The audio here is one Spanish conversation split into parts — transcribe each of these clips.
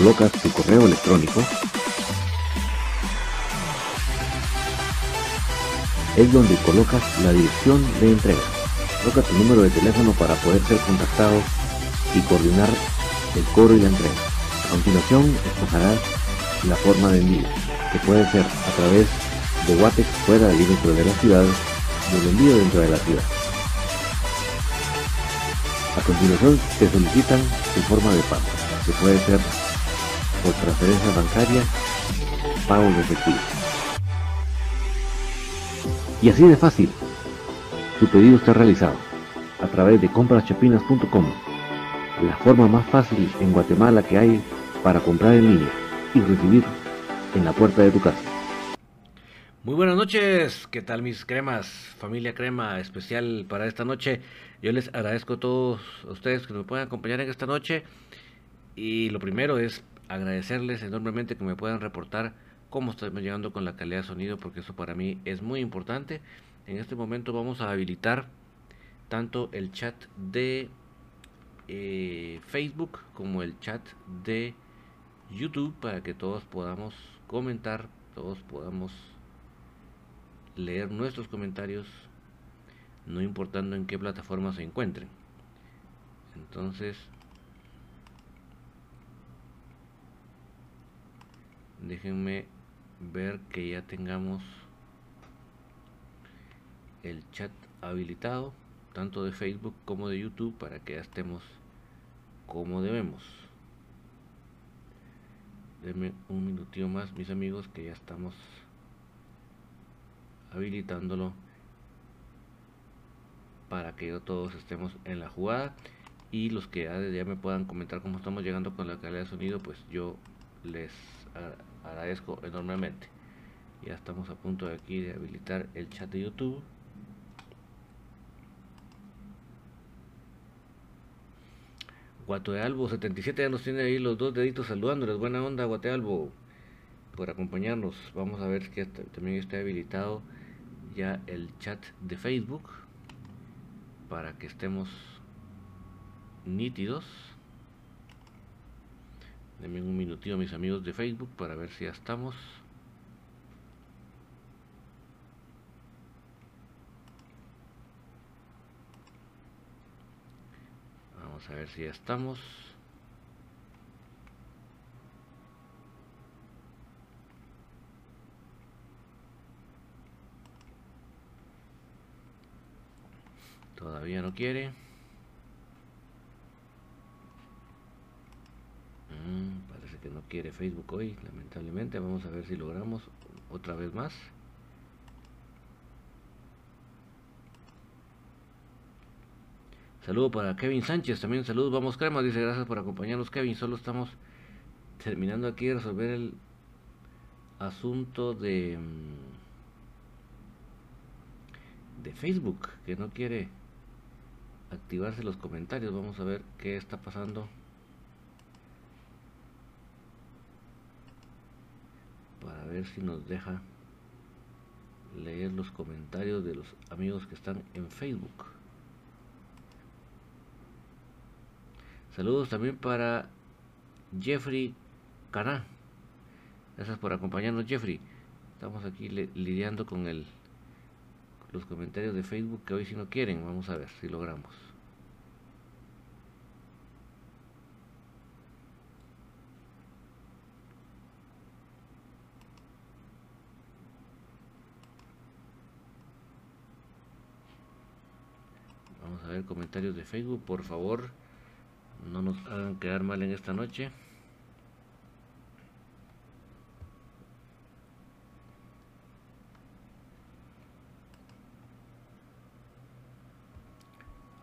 colocas tu correo electrónico, es donde colocas la dirección de entrega. Coloca tu número de teléfono para poder ser contactado y coordinar el cobro y la entrega. A continuación, escogerás la forma de envío, que puede ser a través de Watex fuera del límite de la ciudad o el envío dentro de la ciudad. A continuación, te solicitan tu forma de pago, que puede ser por transferencia bancaria, pago de efectivo. Y así de fácil, tu pedido está realizado a través de compraschapinas.com, la forma más fácil en Guatemala que hay para comprar en línea y recibir en la puerta de tu casa. Muy buenas noches, ¿qué tal mis cremas? Familia Crema especial para esta noche. Yo les agradezco a todos ustedes que me puedan acompañar en esta noche. Y lo primero es agradecerles enormemente que me puedan reportar cómo estamos llegando con la calidad de sonido, porque eso para mí es muy importante. En este momento vamos a habilitar tanto el chat de eh, Facebook como el chat de YouTube para que todos podamos comentar, todos podamos leer nuestros comentarios, no importando en qué plataforma se encuentren. Entonces, déjenme ver que ya tengamos el chat habilitado tanto de Facebook como de YouTube para que ya estemos como debemos. Denme un minutito más mis amigos que ya estamos habilitándolo para que todos estemos en la jugada. Y los que ya, ya me puedan comentar cómo estamos llegando con la calidad de sonido pues yo les agradezco enormemente. Ya estamos a punto de aquí de habilitar el chat de YouTube. Guatealbo 77 ya nos tiene ahí los dos deditos saludándoles. Buena onda, Guatealbo, por acompañarnos. Vamos a ver que también está habilitado ya el chat de Facebook para que estemos nítidos. Denme un minutito mis amigos de Facebook para ver si ya estamos. Vamos a ver si ya estamos. Todavía no quiere. Mm, parece que no quiere Facebook hoy, lamentablemente. Vamos a ver si logramos otra vez más. Saludo para Kevin Sánchez, también saludos, vamos crema, dice gracias por acompañarnos Kevin, solo estamos terminando aquí de resolver el asunto de mm, de Facebook, que no quiere activarse los comentarios, vamos a ver qué está pasando. Para ver si nos deja leer los comentarios de los amigos que están en Facebook. Saludos también para Jeffrey Cana. Gracias por acompañarnos, Jeffrey. Estamos aquí lidiando con el los comentarios de Facebook que hoy si no quieren. Vamos a ver si logramos. Vamos a ver comentarios de Facebook, por favor. No nos hagan quedar mal en esta noche.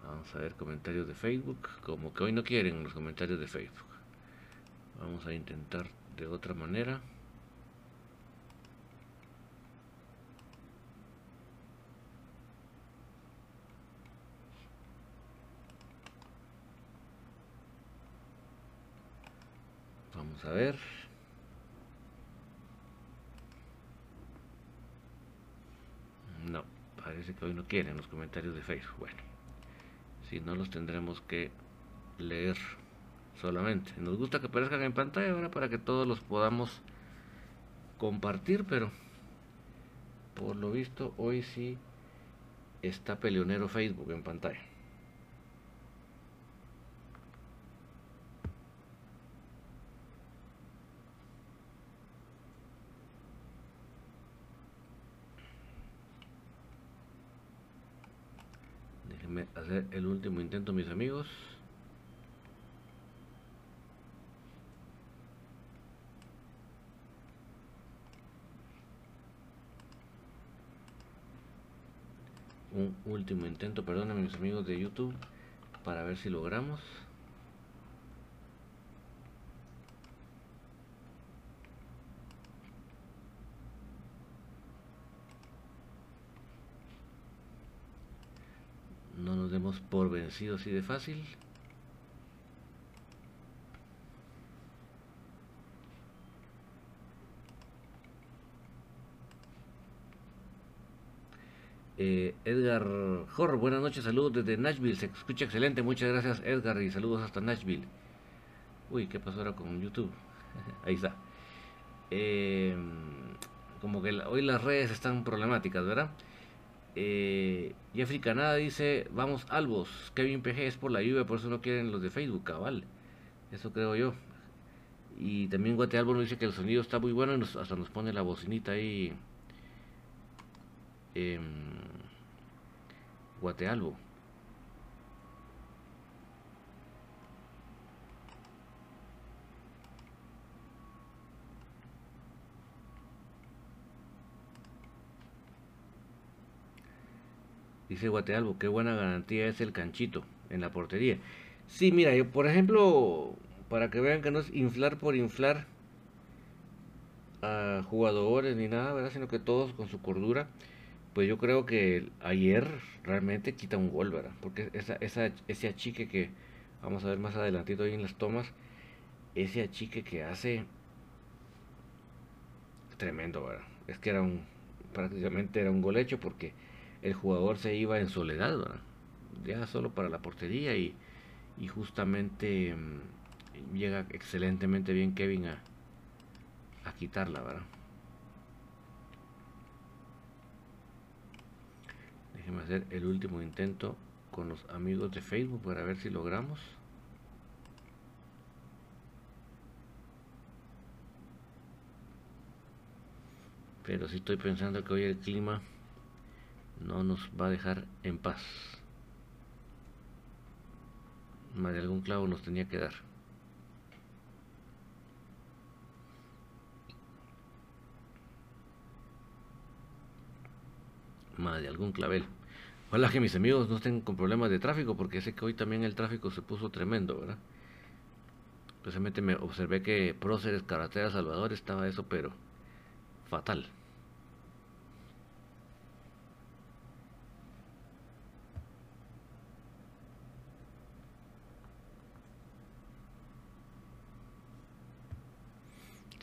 Vamos a ver comentarios de Facebook. Como que hoy no quieren los comentarios de Facebook. Vamos a intentar de otra manera. A ver. No, parece que hoy no quieren los comentarios de Facebook. Bueno, si no los tendremos que leer solamente. Nos gusta que aparezcan en pantalla ahora para que todos los podamos compartir, pero por lo visto hoy sí está peleonero Facebook en pantalla. Déjenme hacer el último intento, mis amigos. un último intento, perdónenme mis amigos de YouTube, para ver si logramos. No nos demos por vencidos así de fácil. Eh, Edgar Jor, buenas noches, saludos desde Nashville, se escucha excelente, muchas gracias Edgar y saludos hasta Nashville. Uy, ¿qué pasó ahora con YouTube? Ahí está. Eh, como que hoy las redes están problemáticas, ¿verdad? Eh, Jeffrey Canada dice, vamos Albos, Kevin PG es por la lluvia, por eso no quieren los de Facebook, cabal. Eso creo yo. Y también Guatealbo nos dice que el sonido está muy bueno y hasta nos pone la bocinita ahí eh, Guatealbo. Dice Guatealbo, qué buena garantía es el canchito en la portería. Sí, mira, yo por ejemplo, para que vean que no es inflar por inflar a jugadores ni nada, ¿verdad? Sino que todos con su cordura pues yo creo que ayer realmente quita un gol, ¿verdad? Porque esa, ese achique que vamos a ver más adelantito ahí en las tomas, ese achique que hace tremendo, ¿verdad? Es que era un prácticamente era un gol hecho porque el jugador se iba en soledad, ¿verdad? Ya solo para la portería y, justamente mm, llega excelentemente bien Kevin a, a quitarla, ¿verdad? Déjenme hacer el último intento con los amigos de Facebook para ver si logramos. Pero sí estoy pensando que hoy el clima no nos va a dejar en paz. Más de algún clavo nos tenía que dar. Más de algún clavel. Ojalá que mis amigos no estén con problemas de tráfico, porque sé que hoy también el tráfico se puso tremendo, ¿verdad? Precisamente me observé que Próceres, Carretera Salvador estaba eso, pero fatal.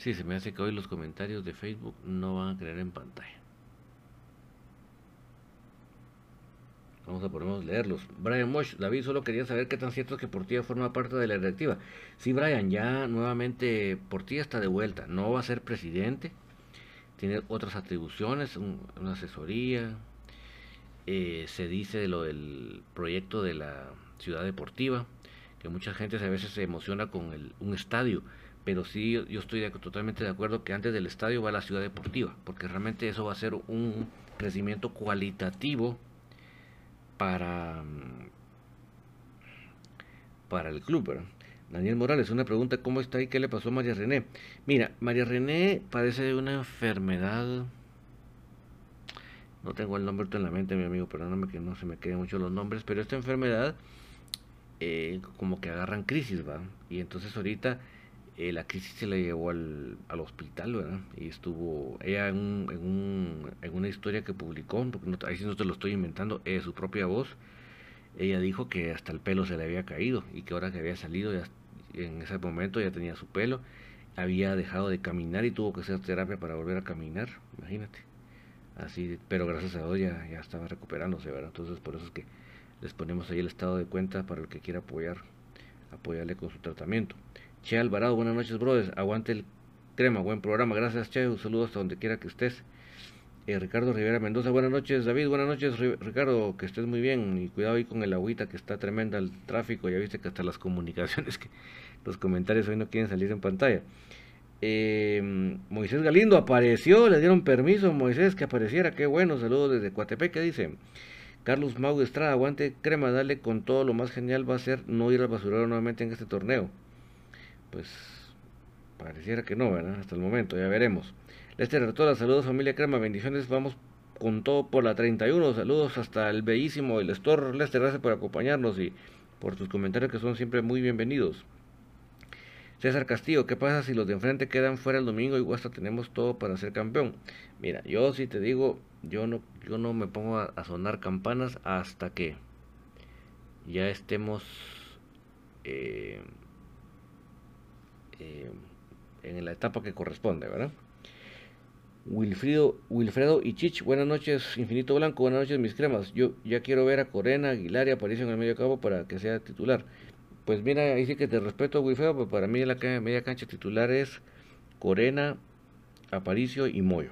Sí, se me hace que hoy los comentarios de Facebook no van a creer en pantalla. Vamos a ponernos leerlos. Brian Mosh, David, solo quería saber qué tan cierto es que Portilla forma parte de la directiva. Sí, Brian, ya nuevamente Portilla está de vuelta. No va a ser presidente. Tiene otras atribuciones, una asesoría. Eh, se dice de lo del proyecto de la ciudad deportiva, que mucha gente a veces se emociona con el, un estadio. Pero sí, yo estoy totalmente de acuerdo que antes del estadio va la ciudad deportiva, porque realmente eso va a ser un crecimiento cualitativo para, para el club. Daniel Morales, una pregunta, ¿cómo está y qué le pasó a María René? Mira, María René padece de una enfermedad, no tengo el nombre en la mente, mi amigo, perdóname que no se me queden mucho los nombres, pero esta enfermedad eh, como que agarran crisis, ¿va? Y entonces ahorita eh, la crisis se la llevó al, al, hospital, ¿verdad? Y estuvo ella en, un, en, un, en una historia que publicó, porque no, ahí sí no te lo estoy inventando, es su propia voz, ella dijo que hasta el pelo se le había caído y que ahora que había salido ya, en ese momento ya tenía su pelo, había dejado de caminar y tuvo que hacer terapia para volver a caminar, imagínate. Así, pero gracias a Dios ya, ya estaba recuperándose, ¿verdad? Entonces por eso es que les ponemos ahí el estado de cuenta para el que quiera apoyar, apoyarle con su tratamiento. Che Alvarado, buenas noches, brothers. Aguante el crema, buen programa. Gracias, Che. Un saludo hasta donde quiera que estés. Eh, Ricardo Rivera Mendoza, buenas noches, David. Buenas noches, Ricardo. Que estés muy bien. Y cuidado ahí con el agüita que está tremenda el tráfico. Ya viste que hasta las comunicaciones, que los comentarios hoy no quieren salir en pantalla. Eh, Moisés Galindo apareció, le dieron permiso Moisés que apareciera. Qué bueno, saludos desde Coatepec. ¿Qué dice? Carlos Mau Estrada, aguante crema, dale con todo. Lo más genial va a ser no ir al basurero nuevamente en este torneo. Pues pareciera que no, ¿verdad? Hasta el momento, ya veremos. Lester Artola, saludos familia crema, bendiciones. Vamos con todo por la 31. Saludos hasta el bellísimo El Store. Lester, gracias por acompañarnos y por tus comentarios que son siempre muy bienvenidos. César Castillo, ¿qué pasa si los de enfrente quedan fuera el domingo y hasta tenemos todo para ser campeón? Mira, yo sí te digo, yo no, yo no me pongo a, a sonar campanas hasta que ya estemos eh, eh, en la etapa que corresponde, ¿verdad? Wilfrido, Wilfredo y Chich, buenas noches, Infinito Blanco, buenas noches, mis cremas. Yo ya quiero ver a Corena, Aguilar y Aparicio en el medio campo para que sea titular. Pues mira, ahí sí que te respeto, Wilfredo, pero para mí la media cancha titular es Corena, Aparicio y Moyo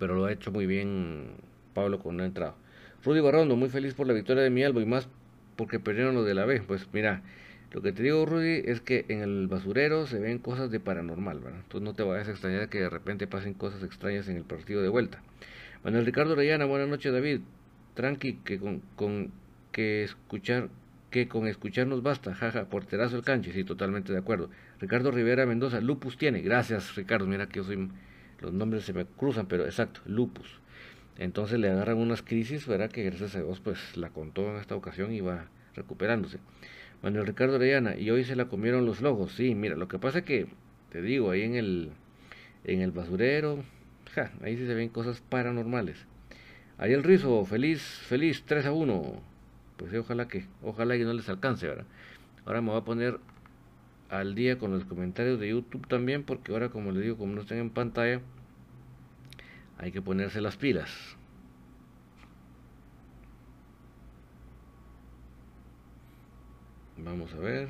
pero lo ha hecho muy bien Pablo con una entrada. Rudy Barrondo, muy feliz por la victoria de mi Albo y más porque perdieron lo de la B. Pues mira, lo que te digo, Rudy, es que en el basurero se ven cosas de paranormal, ¿verdad? Entonces no te vayas a extrañar que de repente pasen cosas extrañas en el partido de vuelta. Manuel Ricardo Reyana, buenas noches, David. Tranqui, que con, que escuchar que con escucharnos basta, jaja, porterazo el canche, sí, totalmente de acuerdo. Ricardo Rivera Mendoza, Lupus tiene, gracias Ricardo, mira que yo soy los nombres se me cruzan, pero exacto, lupus. Entonces le agarran unas crisis, ¿verdad? Que gracias a Dios pues la contó en esta ocasión y va recuperándose. Manuel Ricardo Orellana, y hoy se la comieron los lojos. Sí, mira, lo que pasa es que, te digo, ahí en el, en el basurero, ahí sí se ven cosas paranormales. Ahí el rizo, feliz, feliz, 3 a 1. Pues sí, ojalá que, ojalá que no les alcance, ¿verdad? Ahora me voy a poner al día con los comentarios de YouTube también, porque ahora como les digo, como no están en pantalla, hay que ponerse las pilas. Vamos a ver.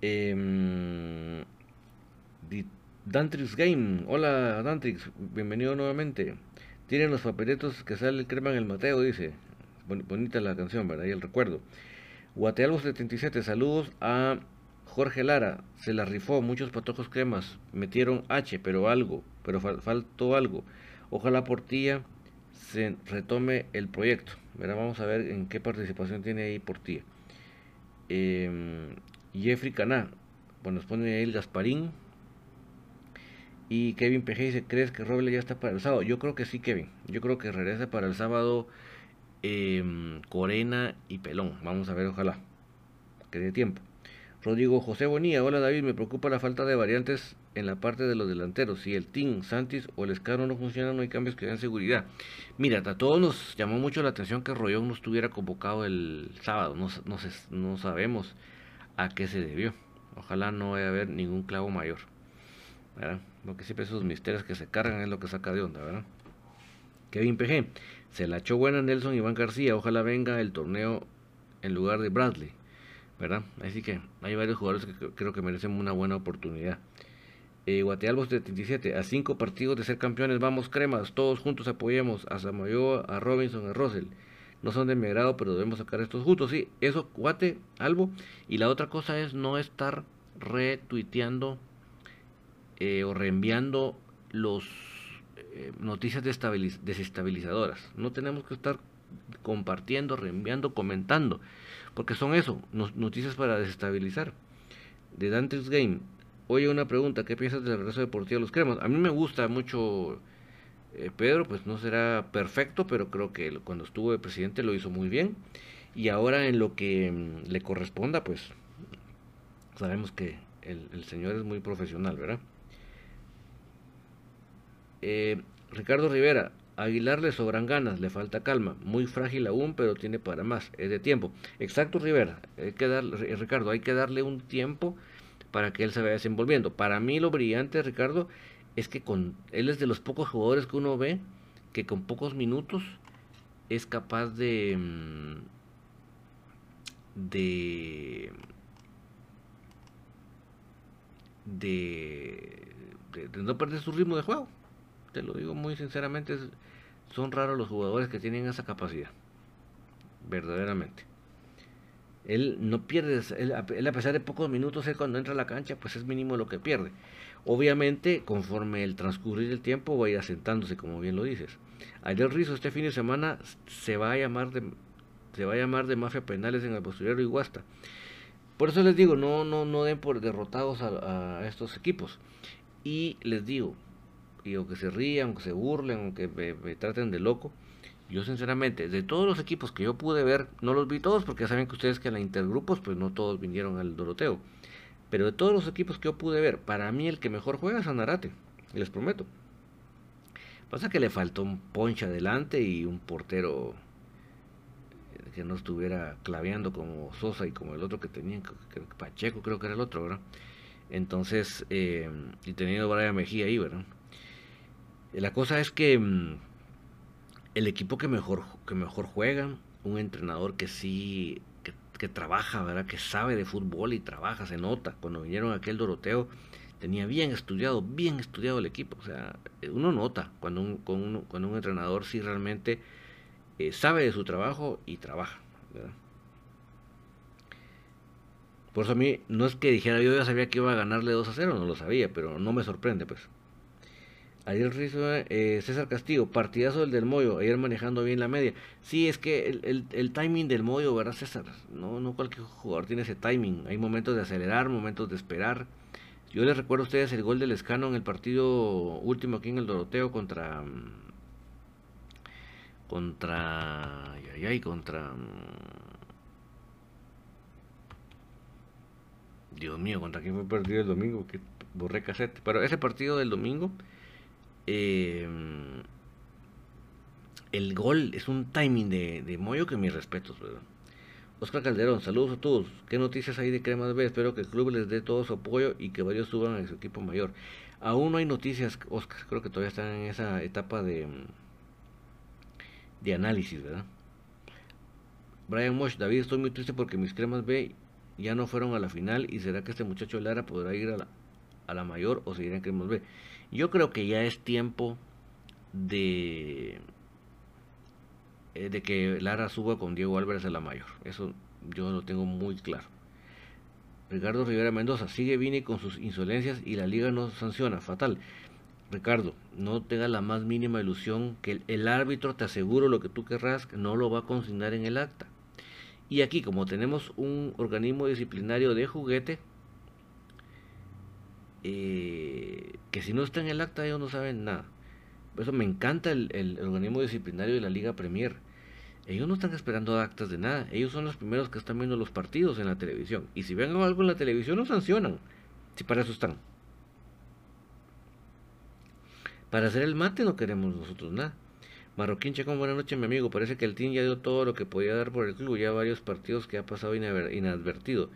Eh, Dantrix Game, hola Dantrix, bienvenido nuevamente. Tienen los papeletos que sale el crema en el Mateo, dice. Bonita la canción, ¿verdad? Y el recuerdo. Guatealvo 77, saludos a Jorge Lara. Se la rifó, muchos patojos cremas. Metieron H, pero algo, pero faltó algo. Ojalá Portilla se retome el proyecto. ¿verdad? Vamos a ver en qué participación tiene ahí Portilla. Eh, Jeffrey Caná, bueno, nos pone ahí el Gasparín, y Kevin PG dice, ¿crees que Roble ya está para el sábado? Yo creo que sí, Kevin. Yo creo que regresa para el sábado eh, Corena y Pelón. Vamos a ver, ojalá. Que dé tiempo. Rodrigo José Bonilla, hola David, me preocupa la falta de variantes en la parte de los delanteros. Si el Team, Santis o el Escaro no funcionan, no hay cambios que den seguridad. Mira, a todos nos llamó mucho la atención que Rollón no estuviera convocado el sábado. No, sabemos a qué se debió. Ojalá no vaya a haber ningún clavo mayor. ¿verdad? Lo que siempre esos misterios que se cargan es lo que saca de onda, ¿verdad? Kevin PG, se la echó buena Nelson Iván García, ojalá venga el torneo en lugar de Bradley, ¿verdad? Así que hay varios jugadores que creo que merecen una buena oportunidad. Eh, Guatealbos 77, a cinco partidos de ser campeones, vamos cremas, todos juntos apoyemos a Samayoa, a Robinson, a Russell. No son de mi agrado, pero debemos sacar estos juntos, sí, eso, Guate, Albo. Y la otra cosa es no estar retuiteando eh, o reenviando los eh, noticias desestabilizadoras. No tenemos que estar compartiendo, reenviando, comentando, porque son eso, noticias para desestabilizar. De Dante's Game, oye una pregunta, ¿qué piensas del regreso deportivo de los cremas? A mí me gusta mucho eh, Pedro, pues no será perfecto, pero creo que cuando estuvo de presidente lo hizo muy bien. Y ahora en lo que mm, le corresponda, pues sabemos que el, señor es muy profesional, ¿verdad? Eh, Ricardo Rivera, Aguilar le sobran ganas, le falta calma, muy frágil aún, pero tiene para más, es de tiempo. Exacto, Rivera, hay que darle, Ricardo, hay que darle un tiempo para que él se vaya desenvolviendo. Para mí lo brillante, Ricardo, es que con él es de los pocos jugadores que uno ve que con pocos minutos es capaz de mm, de de, de, no perder su ritmo de juego. Te lo digo muy sinceramente, son raros los jugadores que tienen esa capacidad. Verdaderamente. Él no pierde, él, a pesar de pocos minutos, él cuando entra a la cancha, pues es mínimo lo que pierde. Obviamente, conforme el transcurrir del tiempo va a ir asentándose, como bien lo dices. Ayer Rizo este fin de semana se va a llamar de se va a llamar de mafia penales en el posterior y Guasta. Por eso les digo, no, no, no den por derrotados a, estos equipos. Y les digo, y aunque se rían, aunque se burlen, aunque me, traten de loco, yo sinceramente, de todos los equipos que yo pude ver, no los vi todos porque ya saben que ustedes que en la intergrupos, pues no todos vinieron al Doroteo. Pero de todos los equipos que yo pude ver, para mí el que mejor juega es Anarate, les prometo. Pasa que le faltó un ponche adelante y un portero eh, que no estuviera claveando como Sosa y como el otro que tenían, Pacheco creo que era el otro, ¿verdad? Entonces, eh, y teniendo Brian Mejía ahí, ¿verdad? La cosa es que mm, el equipo que mejor, que mejor juega, un entrenador que sí que trabaja, ¿verdad? Que sabe de fútbol y trabaja, se nota. Cuando vinieron aquel Doroteo, tenía bien estudiado, bien estudiado el equipo. O sea, uno nota cuando un, cuando un entrenador sí realmente eh, sabe de su trabajo y trabaja. Por eso a mí no es que dijera yo ya sabía que iba a ganarle 2 a 0, no lo sabía, pero no me sorprende pues. Ayer Rizo, eh, César Castillo, partidazo el del Moyo, ayer manejando bien la media. Sí, es que el, el, timing del Moyo, ¿verdad, César? No, no cualquier jugador tiene ese timing. Hay momentos de acelerar, momentos de esperar. Yo les recuerdo a ustedes el gol del Escano en el partido último aquí en el Doroteo contra. Contra. Ay, ay, contra. Dios mío, ¿contra quién fue el partido el domingo? Que borré cassette. Pero ese partido del domingo Em, el gol es un timing de, de Moyo que mis respetos, ¿verdad? Oscar Calderón, saludos a todos. ¿Qué noticias hay de Cremas B? Espero que el club les dé todo su apoyo y que varios suban a su equipo mayor. Aún no hay noticias, Oscar. Creo que todavía están en esa etapa de, de análisis, ¿verdad? Brian Mosh, David, estoy muy triste porque mis Cremas B ya no fueron a la final y será que este muchacho Lara podrá ir a la, a la mayor o seguirá en Cremas B. Yo creo que ya es tiempo de, eh, de que Lara suba con Diego Álvarez a la mayor. Eso yo lo tengo muy claro. Ricardo Rivera Mendoza, sigue Vini con sus insolencias y la liga no sanciona. Fatal. Ricardo, no tenga la más mínima ilusión que el, el, árbitro, te aseguro lo que tú querrás, no lo va a consignar en el acta. Y aquí, como tenemos un organismo disciplinario de juguete, eh, que si no está en el acta ellos no saben nada. Por eso me encanta el, organismo disciplinario de la Liga Premier. Ellos no están esperando actas de nada. Ellos son los primeros que están viendo los partidos en la televisión. Y si ven algo en la televisión, lo sancionan. Si para eso están. Para hacer el mate no queremos nosotros nada. Marroquín Chacón, buenas noches, mi amigo. Parece que el team ya dio todo lo que podía dar por el club. Ya varios partidos que ha pasado inadvertido.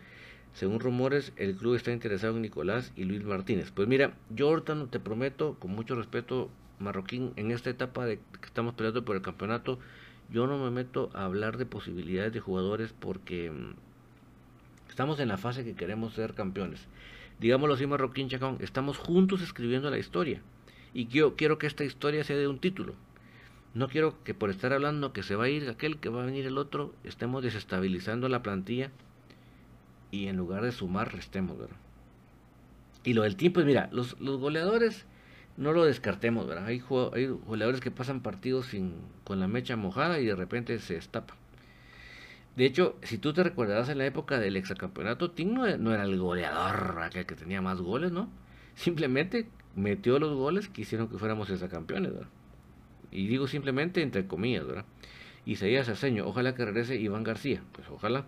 Según rumores, el club está interesado en Nicolás y Luis Martínez. Pues mira, yo te prometo, con mucho respeto, Marroquín, en esta etapa de que estamos peleando por el campeonato, yo no me meto a hablar de posibilidades de jugadores porque mm, estamos en la fase que queremos ser campeones. Digámoslo así, Marroquín Chacón, estamos juntos escribiendo la historia. Y yo quiero que esta historia sea de un título. No quiero que por estar hablando que se va a ir aquel, que va a venir el otro, estemos desestabilizando la plantilla y en lugar de sumar, restemos, ¿verdad? Y lo del team, pues mira, los, los goleadores no lo descartemos, ¿verdad? Hay, hay goleadores que pasan partidos sin, con la mecha mojada y de repente se estapa. De hecho, si tú te recordarás en la época del exacampeonato, Tim no, era el goleador, aquel que tenía más goles, ¿no? Simplemente metió los goles que hicieron que fuéramos exacampeones, ¿verdad? Y digo simplemente entre comillas, ¿verdad? Isaías Arceño, ojalá que regrese Iván García, pues ojalá.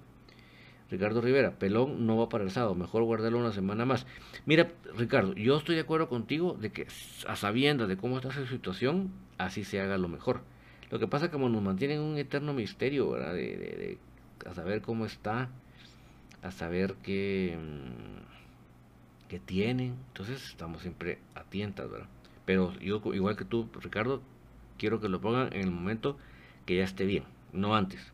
Ricardo Rivera, pelón no va para el sábado, mejor guardarlo una semana más. Mira, Ricardo, yo estoy de acuerdo contigo de que a sabiendas de cómo está esa situación, así se haga lo mejor. Lo que pasa es que como nos mantienen un eterno misterio, ¿verdad? De, a saber cómo está, a saber qué, mm, qué tienen, entonces estamos siempre atientas, ¿verdad? Pero yo, igual que tú, Ricardo, quiero que lo pongan en el momento que ya esté bien, no antes.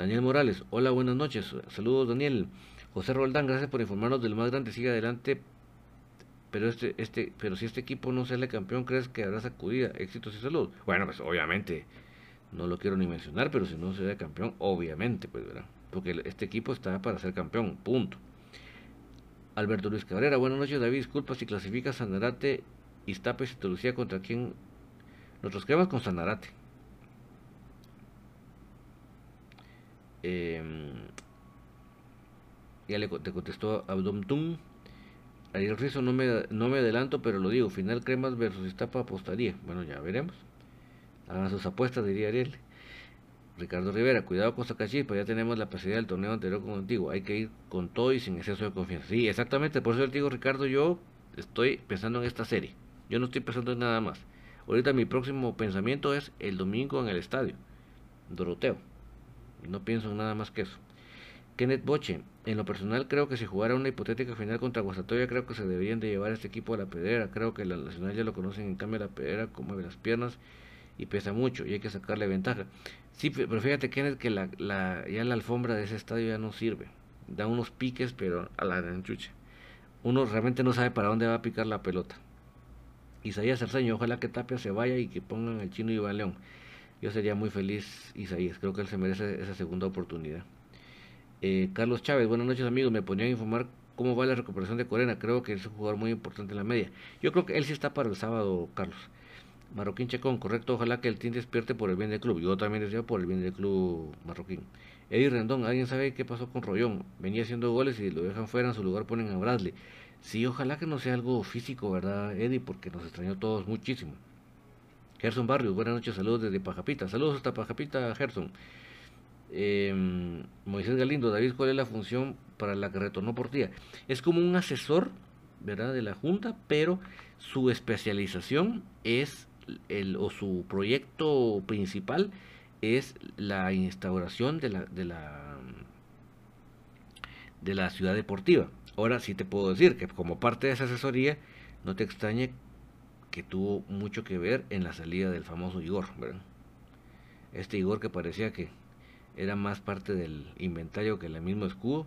Daniel Morales, hola, buenas noches. Saludos, Daniel. José Roldán, gracias por informarnos del más grande. Sigue adelante. Pero este, este, pero si este equipo no sale campeón, ¿crees que habrá sacudida? Éxitos y salud. Bueno, pues obviamente, no lo quiero ni mencionar, pero si no se da campeón, obviamente, pues verá. Porque este equipo está para ser campeón, punto. Alberto Luis Cabrera, buenas noches, David. Disculpa si clasifica Sanarate, Iztapes y Tolucía contra quién. Nosotros quedamos con Sanarate. Eh, ya le te contestó Abdomtum. Ariel Rizo, no me, no me adelanto, pero lo digo. Final Cremas versus Iztapa apostaría. Bueno, ya veremos. Hagan sus apuestas, diría Ariel. Ricardo Rivera, cuidado con Sacachispa, ya tenemos la posibilidad del torneo anterior con antiguo. Hay que ir con todo y sin exceso de confianza. Sí, exactamente, por eso te digo, Ricardo, yo estoy pensando en esta serie. Yo no estoy pensando en nada más. Ahorita mi próximo pensamiento es el domingo en el estadio. Doroteo. No pienso en nada más que eso. Kenneth Boche, en lo personal creo que si jugara una hipotética final contra Guasatoya creo que se deberían de llevar a este equipo a la pedera. Creo que la nacional ya lo conocen, en cambio la pedera como mueve las piernas y pesa mucho y hay que sacarle ventaja. Sí, pero fíjate Kenneth que la, ya la alfombra de ese estadio ya no sirve. Da unos piques pero a la enchuche. Uno realmente no sabe para dónde va a picar la pelota. Isaías Arceño, ojalá que Tapia se vaya y que pongan el chino y León. Yo sería muy feliz, Isaías. Creo que él se merece esa segunda oportunidad. Eh, Carlos Chávez, buenas noches amigos. Me ponía a informar cómo va la recuperación de Corena. Creo que es un jugador muy importante en la media. Yo creo que él sí está para el sábado, Carlos. Marroquín Checón, correcto. Ojalá que el team despierte por el bien del club. Yo también deseo por el bien del club Marroquín. Eddie Rendón, ¿alguien sabe qué pasó con Rollón? Venía haciendo goles y lo dejan fuera, en su lugar ponen a Bradley. Sí, ojalá que no sea algo físico, ¿verdad, Eddie? Porque nos extrañó todos muchísimo. Gerson Barrios, buenas noches, saludos desde Pajapita. Saludos hasta Pajapita, Gerson. Em, Moisés Galindo, David, ¿cuál es la función para la que retornó por día? Es como un asesor, ¿verdad? De la Junta, pero su especialización es, el, o su proyecto principal es la instauración de la, de la, de la ciudad deportiva. Ahora sí te puedo decir que como parte de esa asesoría, no te extrañe que tuvo mucho que ver en la salida del famoso Igor. Este Igor que parecía que era más parte del inventario que el mismo escudo,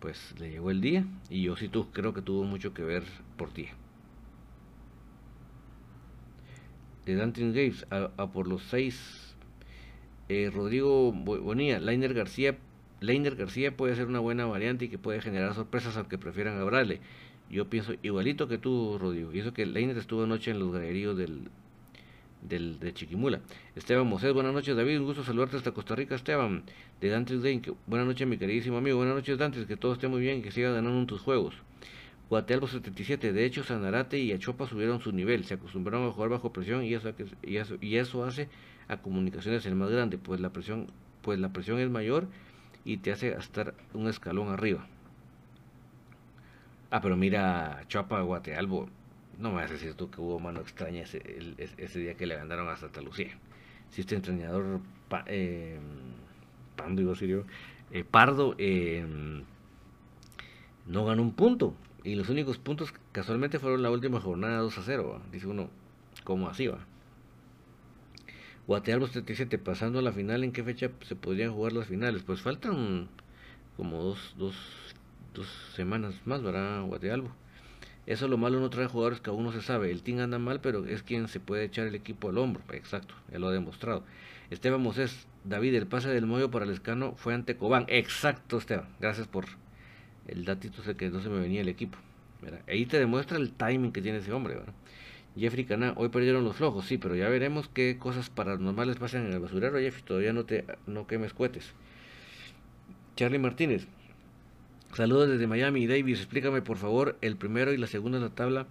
pues le llegó el día y yo sí tú, creo que tuvo mucho que ver por ti. De Dante Games a, por los seis, eh, Rodrigo Bonilla, Lainer García, Lainer García puede ser una buena variante y que puede generar sorpresas aunque prefieran hablarle. Yo pienso igualito que tú, Rodrigo. Y eso que Leiner estuvo anoche en los galeríos del, del, de Chiquimula. Esteban Mosés, buenas noches, David. Un gusto saludarte hasta Costa Rica, Esteban. De Dantes Dane, buenas noches, mi queridísimo amigo. Buenas noches, Dantes. Que todo esté muy bien y que siga ganando en tus juegos. Guatelbo 77, de hecho, Sanarate y Achopa subieron su nivel. Se acostumbraron a jugar bajo presión y eso, y eso, y eso hace a comunicaciones el más grande, pues la presión, pues la presión es mayor y te hace estar un escalón arriba. Ah, pero mira, Chapa Guatealbo, no me vas a decir tú que hubo mano extraña ese, día que le mandaron a Santa Lucía. Si este entrenador eh, Pando, digo, eh, Pardo eh, no ganó un punto. Y los únicos puntos casualmente fueron la última jornada 2 a 0. Dice uno, ¿cómo así va? Guatealbo 77, pasando a la final, ¿en qué fecha se podrían jugar las finales? Pues faltan como dos, dos dos semanas más, ¿verdad? Guatealbo. Eso es lo malo no trae jugadores que aún no se sabe. El team anda mal, pero es quien se puede echar el equipo al hombro. Exacto, ya lo ha demostrado. Esteban Moses, David, el pase del Moyo para el escano fue ante Cobán. Exacto, Esteban. Gracias por el datito, sé que no se me venía el equipo. Ahí te demuestra el timing que tiene ese hombre. Jeffrey Cana, hoy perdieron los flojos, sí, pero ya veremos qué cosas paranormales pasan en el basurero, Jeffrey, todavía no te no quemes cohetes. Charlie Martínez, saludos desde Miami, Davis, explícame por favor el primero y la segunda en la tabla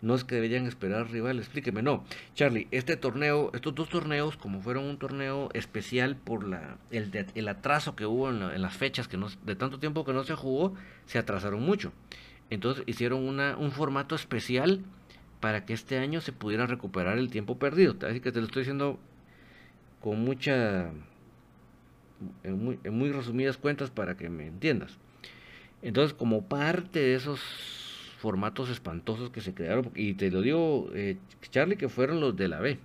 no es que deberían esperar rival, explíqueme, no. Charlie, este torneo, estos dos torneos, como fueron un torneo especial por la, el, el atraso que hubo en, las fechas, que no, de tanto tiempo que no se jugó, se atrasaron mucho. Entonces hicieron una, un formato especial para que este año se pudiera recuperar el tiempo perdido. Así que te lo estoy diciendo con mucha, en muy resumidas cuentas para que me entiendas. Entonces, como parte de esos formatos espantosos que se crearon. Y te lo digo, eh, Charlie, que fueron los de la B.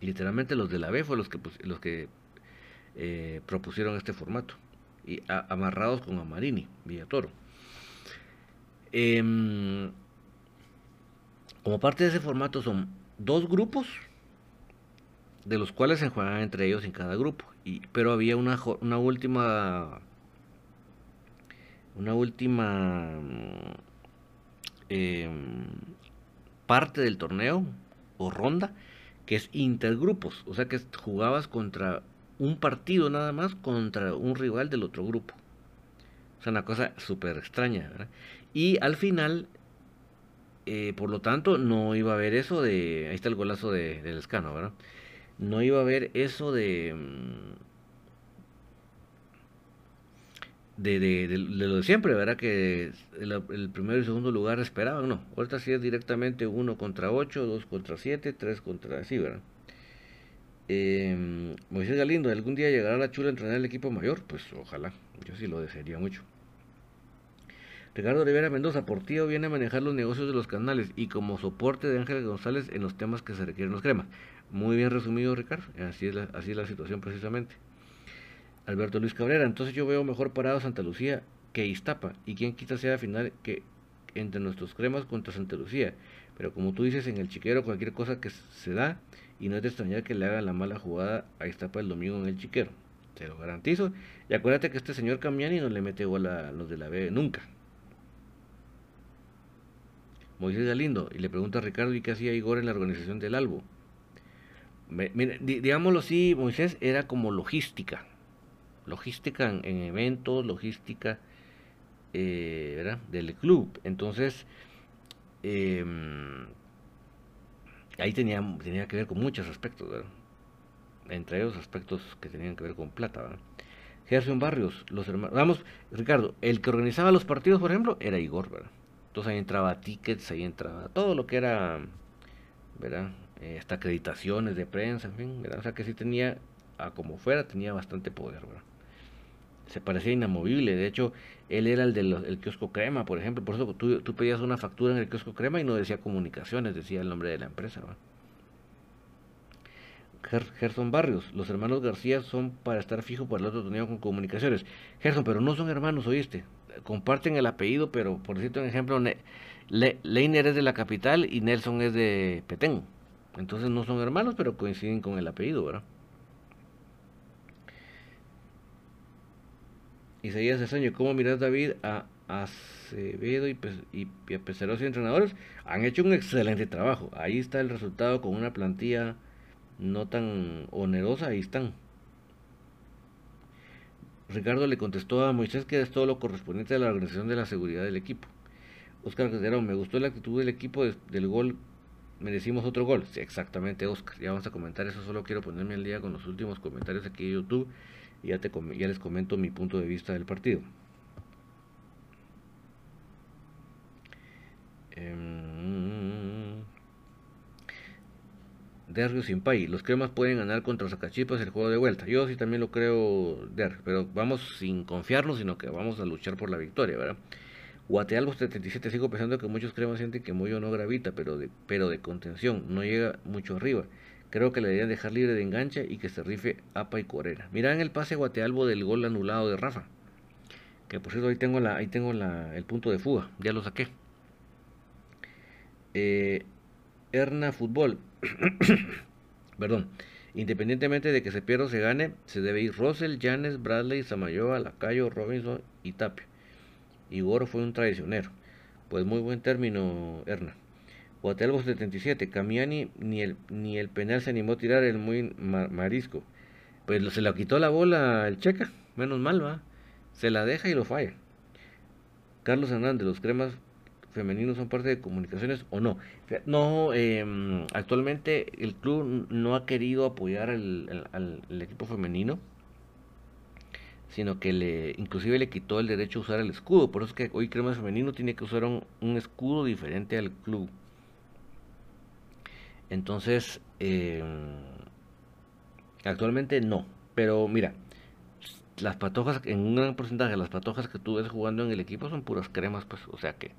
Literalmente los de la B fueron los que, los que eh, propusieron este formato. Y amarrados con Amarini, Villatoro. Em, como parte de ese formato son dos grupos, de los cuales se juegan entre ellos en cada grupo. Y, pero había una, una última una última em, parte del torneo o ronda que es intergrupos, o sea que jugabas contra un partido nada más contra un rival del otro grupo. O sea, una cosa súper extraña. Y al final, eh, por lo tanto, no iba a haber eso de... Ahí está el golazo de, del escano, ¿verdad? No iba a haber eso de... De, de, de, lo de siempre, ¿verdad? Que el, primero y segundo lugar esperaban, no. Ahorita sí es directamente uno contra 8, 2 contra 7, 3 contra así, ¿verdad? Eh, Moisés Galindo, ¿algún día llegará la chula a entrenar el equipo mayor? Pues ojalá, yo sí lo desearía mucho. Ricardo Rivera Mendoza, Portillo viene a manejar los negocios de los canales y como soporte de Ángel González en los temas que se requieren los cremas. Muy bien resumido, Ricardo. Así es la, así es la situación precisamente. Alberto Luis Cabrera. Entonces yo veo mejor parado Santa Lucía que Iztapa. Y quien quita sea final que entre nuestros cremas contra Santa Lucía. Pero como tú dices, en el chiquero cualquier cosa que se da y no es de extrañar que le haga la mala jugada a Iztapa el domingo en el chiquero. Te lo garantizo. Y acuérdate que este señor Camiani no le mete gol a los de la B nunca. Moisés Galindo y le pregunta a Ricardo y qué hacía Igor en la organización del Albo. digámoslo así, Moisés era como logística logística en, eventos, logística eh, del club. Entonces, em, ahí tenía, tenía que ver con muchos aspectos, entre ellos aspectos que tenían que ver con plata. ¿verdad? Gerson Barrios, los hermanos, vamos, Ricardo, el que organizaba los partidos, por ejemplo, era Igor, ¿verdad? Entonces ahí entraba tickets, ahí entraba todo lo que era, ¿verdad? Eh, hasta acreditaciones de prensa, en fin, ¿verdad? O sea que sí tenía, a como fuera, tenía bastante poder, ¿verdad? Se parecía inamovible. De hecho, él era el del kiosco crema, por ejemplo. Por eso tú, tú, pedías una factura en el kiosco crema y no decía comunicaciones, decía el nombre de la empresa. Gerson Barrios, los hermanos García son para estar fijo por el otro torneo con comunicaciones. Gerson, pero no son hermanos, oíste. Comparten el apellido, pero por decirte un ejemplo, Leiner es de la capital y Nelson es de Petén. Entonces no son hermanos, pero coinciden con el apellido, ¿verdad? Isaías Cesaño, ¿cómo miras David a Acevedo y, y, y a Pesaros y entrenadores? Han hecho un excelente trabajo. Ahí está el resultado con una plantilla no tan onerosa, ahí están. Ricardo le contestó a Moisés que es todo lo correspondiente a la organización de la seguridad del equipo. Oscar Calderón, me gustó la actitud del equipo del gol, merecimos otro gol. Sí, exactamente, Oscar. Ya vamos a comentar eso, solo quiero ponerme al día con los últimos comentarios aquí en YouTube ya, te, ya les comento mi punto de vista del partido. Eh, Derrio Simpay, los cremas pueden ganar contra Zacachipas el juego de vuelta. Yo sí también lo creo, Der, pero vamos sin confiarnos, sino que vamos a luchar por la victoria, ¿verdad? Guatealbo 77, sigo pensando que muchos cremas sienten que Moyo no gravita, pero de, pero de contención, no llega mucho arriba. Creo que le deberían dejar libre de enganche y que se rife Apa y Corera. Mirá en el pase Guatealbo del gol anulado de Rafa. Que por cierto ahí tengo la, ahí tengo la, el punto de fuga. Ya lo saqué. Eh, Erna Fútbol. Perdón. Independientemente de que se pierda o se gane, se debe ir Russell, Janes, Bradley, Samayoa, Lacayo, Robinson y Tapia. Igor fue un traicionero. Pues muy buen término, Erna. Guatelbo 77, Camiani ni el, ni el penal se animó a tirar el muy marisco. Pues se le quitó la bola el Checa, menos mal, va. Se la deja y lo falla. Carlos Hernández, los cremas femeninos son parte de comunicaciones o no. No, em, actualmente el club no ha querido apoyar al, equipo femenino, sino que le, inclusive le quitó el derecho a usar el escudo. Por eso es que hoy Cremas Femenino tiene que usar un, escudo diferente al club. Entonces, em, actualmente no. Pero mira, las patojas, en un gran porcentaje, las patojas que tú ves jugando en el equipo son puras cremas, pues, o sea que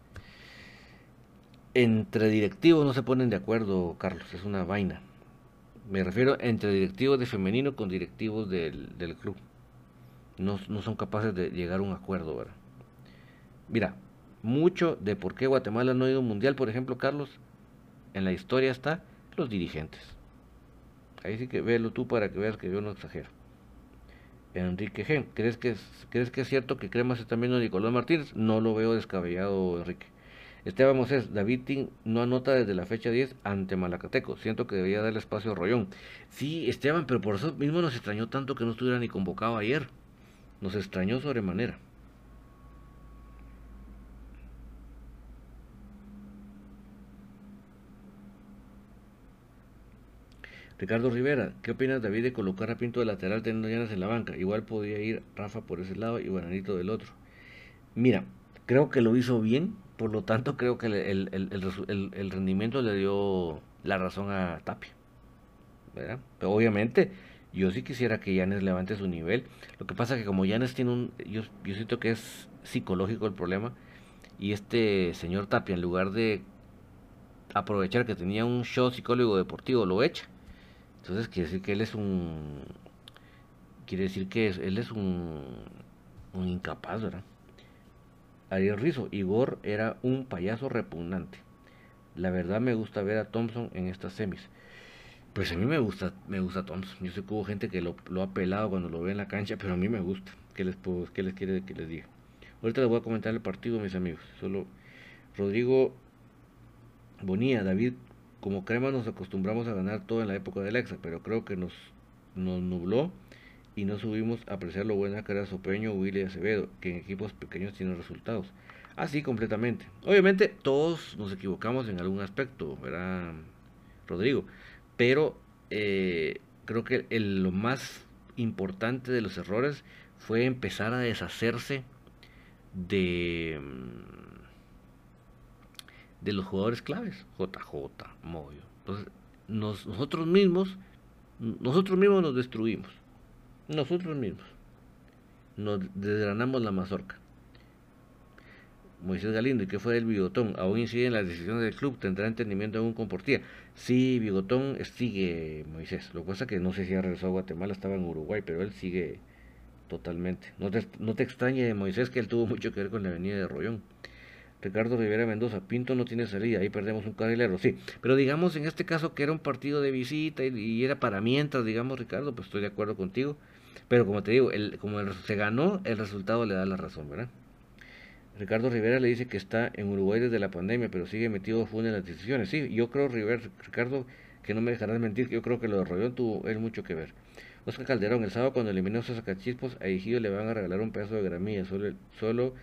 entre directivos no se ponen de acuerdo, Carlos, es una vaina. Me refiero entre directivos de femenino con directivos del, club. No, son capaces de llegar a un acuerdo, ¿verdad? Mira, mucho de por qué Guatemala no ha ido a un mundial, por ejemplo, Carlos, en la historia está los dirigentes. Ahí sí que velo tú para que veas que yo no exagero. Enrique Gen, ¿crees que, es, ¿crees que es cierto que Cremas está viendo a Nicolás Martínez? No lo veo descabellado, Enrique. Esteban Moses, David Ting no anota desde la fecha 10 ante Malacateco. Siento que debía darle espacio a Rollón. Sí, Esteban, pero por eso mismo nos extrañó tanto que no estuviera ni convocado ayer. Nos extrañó sobremanera. Ricardo Rivera, ¿qué opinas David de colocar a Pinto de lateral teniendo llanas en la banca? Igual podía ir Rafa por ese lado y Guananito del otro. Mira, creo que lo hizo bien, por lo tanto creo que el, rendimiento le dio la razón a Tapia. ¿verdad? Pero obviamente yo sí quisiera que Yanes levante su nivel. Lo que pasa es que como Yanes tiene un... Yo, yo siento que es psicológico el problema. Y este señor Tapia, en lugar de aprovechar que tenía un show psicólogo deportivo, lo echa. Entonces quiere decir que él es un... Quiere decir que él es un, un incapaz, ¿verdad? Ariel Rizo, Igor era un payaso repugnante. La verdad me gusta ver a Thompson en estas semis. Pues a mí me gusta, me gusta Thompson. Yo sé que hubo gente que lo, ha pelado cuando lo ve en la cancha, pero a mí me gusta. ¿Qué les, puedo, qué les quiere que les diga? Ahorita les voy a comentar el partido, mis amigos. Solo Rodrigo Bonía, David, como crema nos acostumbramos a ganar todo en la época del Exa, pero creo que nos, nos nubló y no subimos a apreciar lo buena que era Sopeño, Willy Acevedo, que en equipos pequeños tienen resultados. Así completamente. Obviamente todos nos equivocamos en algún aspecto, ¿verdad, Rodrigo? Pero eh, creo que lo más importante de los errores fue empezar a deshacerse de, de los jugadores claves, JJ, Moyo. Entonces, nosotros mismos, nosotros mismos nos destruimos. Nosotros mismos nos desgranamos la mazorca. Moisés Galindo, ¿y qué fue el bigotón? Aún incide en las decisiones del club, tendrá entendimiento en un comportía. Sí, bigotón sigue Moisés. Lo que pasa es que no sé si ha regresado a Guatemala, estaba en Uruguay, pero él sigue totalmente. No te, no te extrañe, Moisés, que él tuvo mucho que ver con la avenida de Rollón. Ricardo Rivera Mendoza, Pinto no tiene salida, ahí perdemos un carrilero, sí. Pero digamos en este caso que era un partido de visita y era para mientras, digamos, Ricardo, pues estoy de acuerdo contigo. Pero como te digo, el, como se ganó, el resultado le da la razón, ¿verdad? Ricardo Rivera le dice que está en Uruguay desde la pandemia, pero sigue metido a en las decisiones. Sí, yo creo, Ricardo, que no me dejarás mentir, yo creo que lo de Rollón tuvo él mucho que ver. Oscar Calderón, el sábado cuando eliminó a Sacachispos, a Ejido le van a regalar un pedazo de gramilla, solo, solo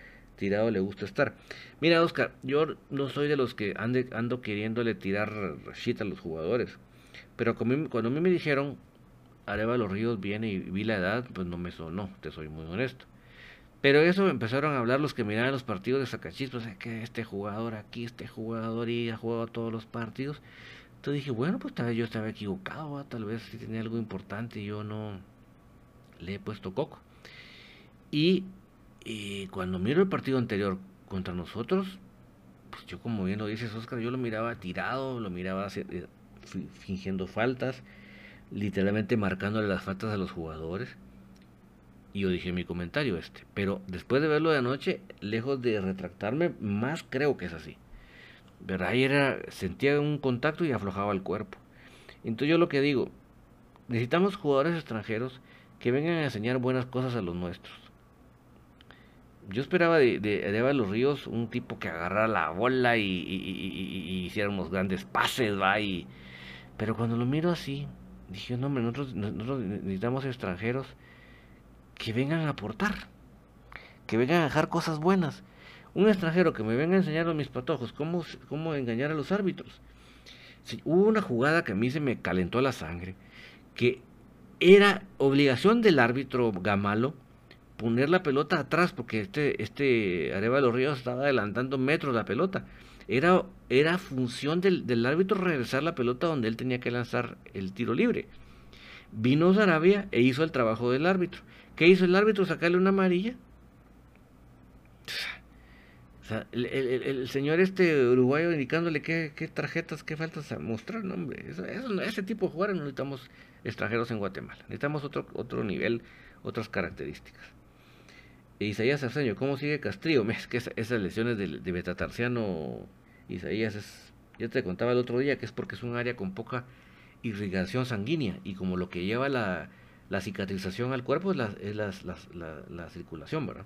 tirado le gusta estar. Mira, Oscar, yo no soy de los que ando queriéndole tirar shit a los jugadores, pero cuando a mí me dijeron los Ríos viene y vi la edad, pues no me sonó, te soy muy honesto. Pero eso empezaron a hablar los que miraban los partidos de Sacachispas, que este jugador aquí, este jugador y ha jugado todos los partidos. Entonces dije, bueno, pues tal vez yo estaba equivocado, tal vez si tenía algo importante y yo no le he puesto coco. Y, cuando miro el partido anterior contra nosotros, pues yo como bien lo dices Oscar, yo lo miraba tirado, lo miraba eh, fingiendo faltas literalmente marcándole las faltas a los jugadores. Y yo dije mi comentario este. Pero después de verlo de anoche, lejos de retractarme, más creo que es así. ¿Verdad? era, sentía un contacto y aflojaba el cuerpo. Entonces yo lo que digo, necesitamos jugadores extranjeros que vengan a enseñar buenas cosas a los nuestros. Yo esperaba de, de, de los Ríos un tipo que agarrara la bola y, y, hiciera unos grandes pases, va, y, pero cuando lo miro así, dije, no, hombre, nosotros, necesitamos extranjeros que vengan a aportar, que vengan a dejar cosas buenas. Un extranjero que me venga a enseñar a mis patojos cómo, cómo engañar a los árbitros. hubo una jugada que a mí se me calentó la sangre, que era obligación del árbitro Gamalo poner la pelota atrás, porque este, este los Ríos estaba adelantando metros la pelota. Era, era función del, del, árbitro regresar la pelota donde él tenía que lanzar el tiro libre. Vino Sarabia e hizo el trabajo del árbitro. ¿Qué hizo el árbitro? Sacarle una amarilla. el, señor este uruguayo indicándole qué, qué tarjetas, qué faltas a mostrar, no, hombre. Eso, ese tipo de jugadores no necesitamos extranjeros en Guatemala. Necesitamos otro, otro nivel, otras características. Isaías Arceño, ¿cómo sigue Castrillo? Es que esas lesiones de, de betatarsiano, Isaías, es, ya te contaba el otro día que es porque es un área con poca irrigación sanguínea y como lo que lleva la, cicatrización al cuerpo es, la, es la, circulación, ¿verdad?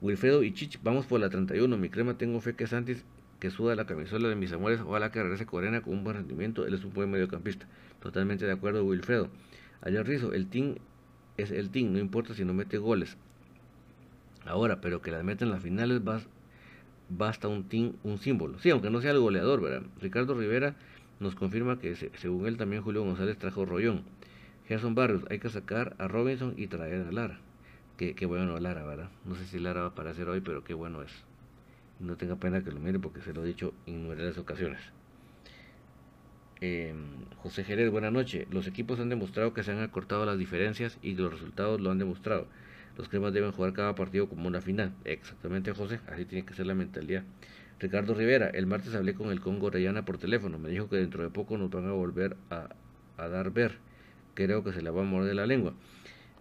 Wilfredo y Chich, vamos por la 31. Mi crema, tengo fe que Santis, que suda la camisola de mis amores, ojalá que regrese Corena con un buen rendimiento. Él es un buen mediocampista. Totalmente de acuerdo, Wilfredo. Ayer Rizo, el team es el team, no importa si no mete goles. Ahora, pero que las meten en las finales basta un un símbolo. Sí, aunque no sea el goleador, ¿verdad? Ricardo Rivera nos confirma que según él también Julio González trajo Rollón. Gerson Barrios, hay que sacar a Robinson y traer a Lara. Qué, qué bueno Lara, ¿verdad? No sé si Lara va a aparecer hoy, pero qué bueno es. No tenga pena que lo mire porque se lo he dicho innumerables ocasiones. Eh, José Jerez, buenas noches. Los equipos han demostrado que se han acortado las diferencias y los resultados lo han demostrado. Los cremas deben jugar cada partido como una final. Exactamente, José. Así tiene que ser la mentalidad. Ricardo Rivera, el martes hablé con el Congo Orellana por teléfono. Me dijo que dentro de poco nos van a volver a, dar ver. Creo que se le va a morder la lengua.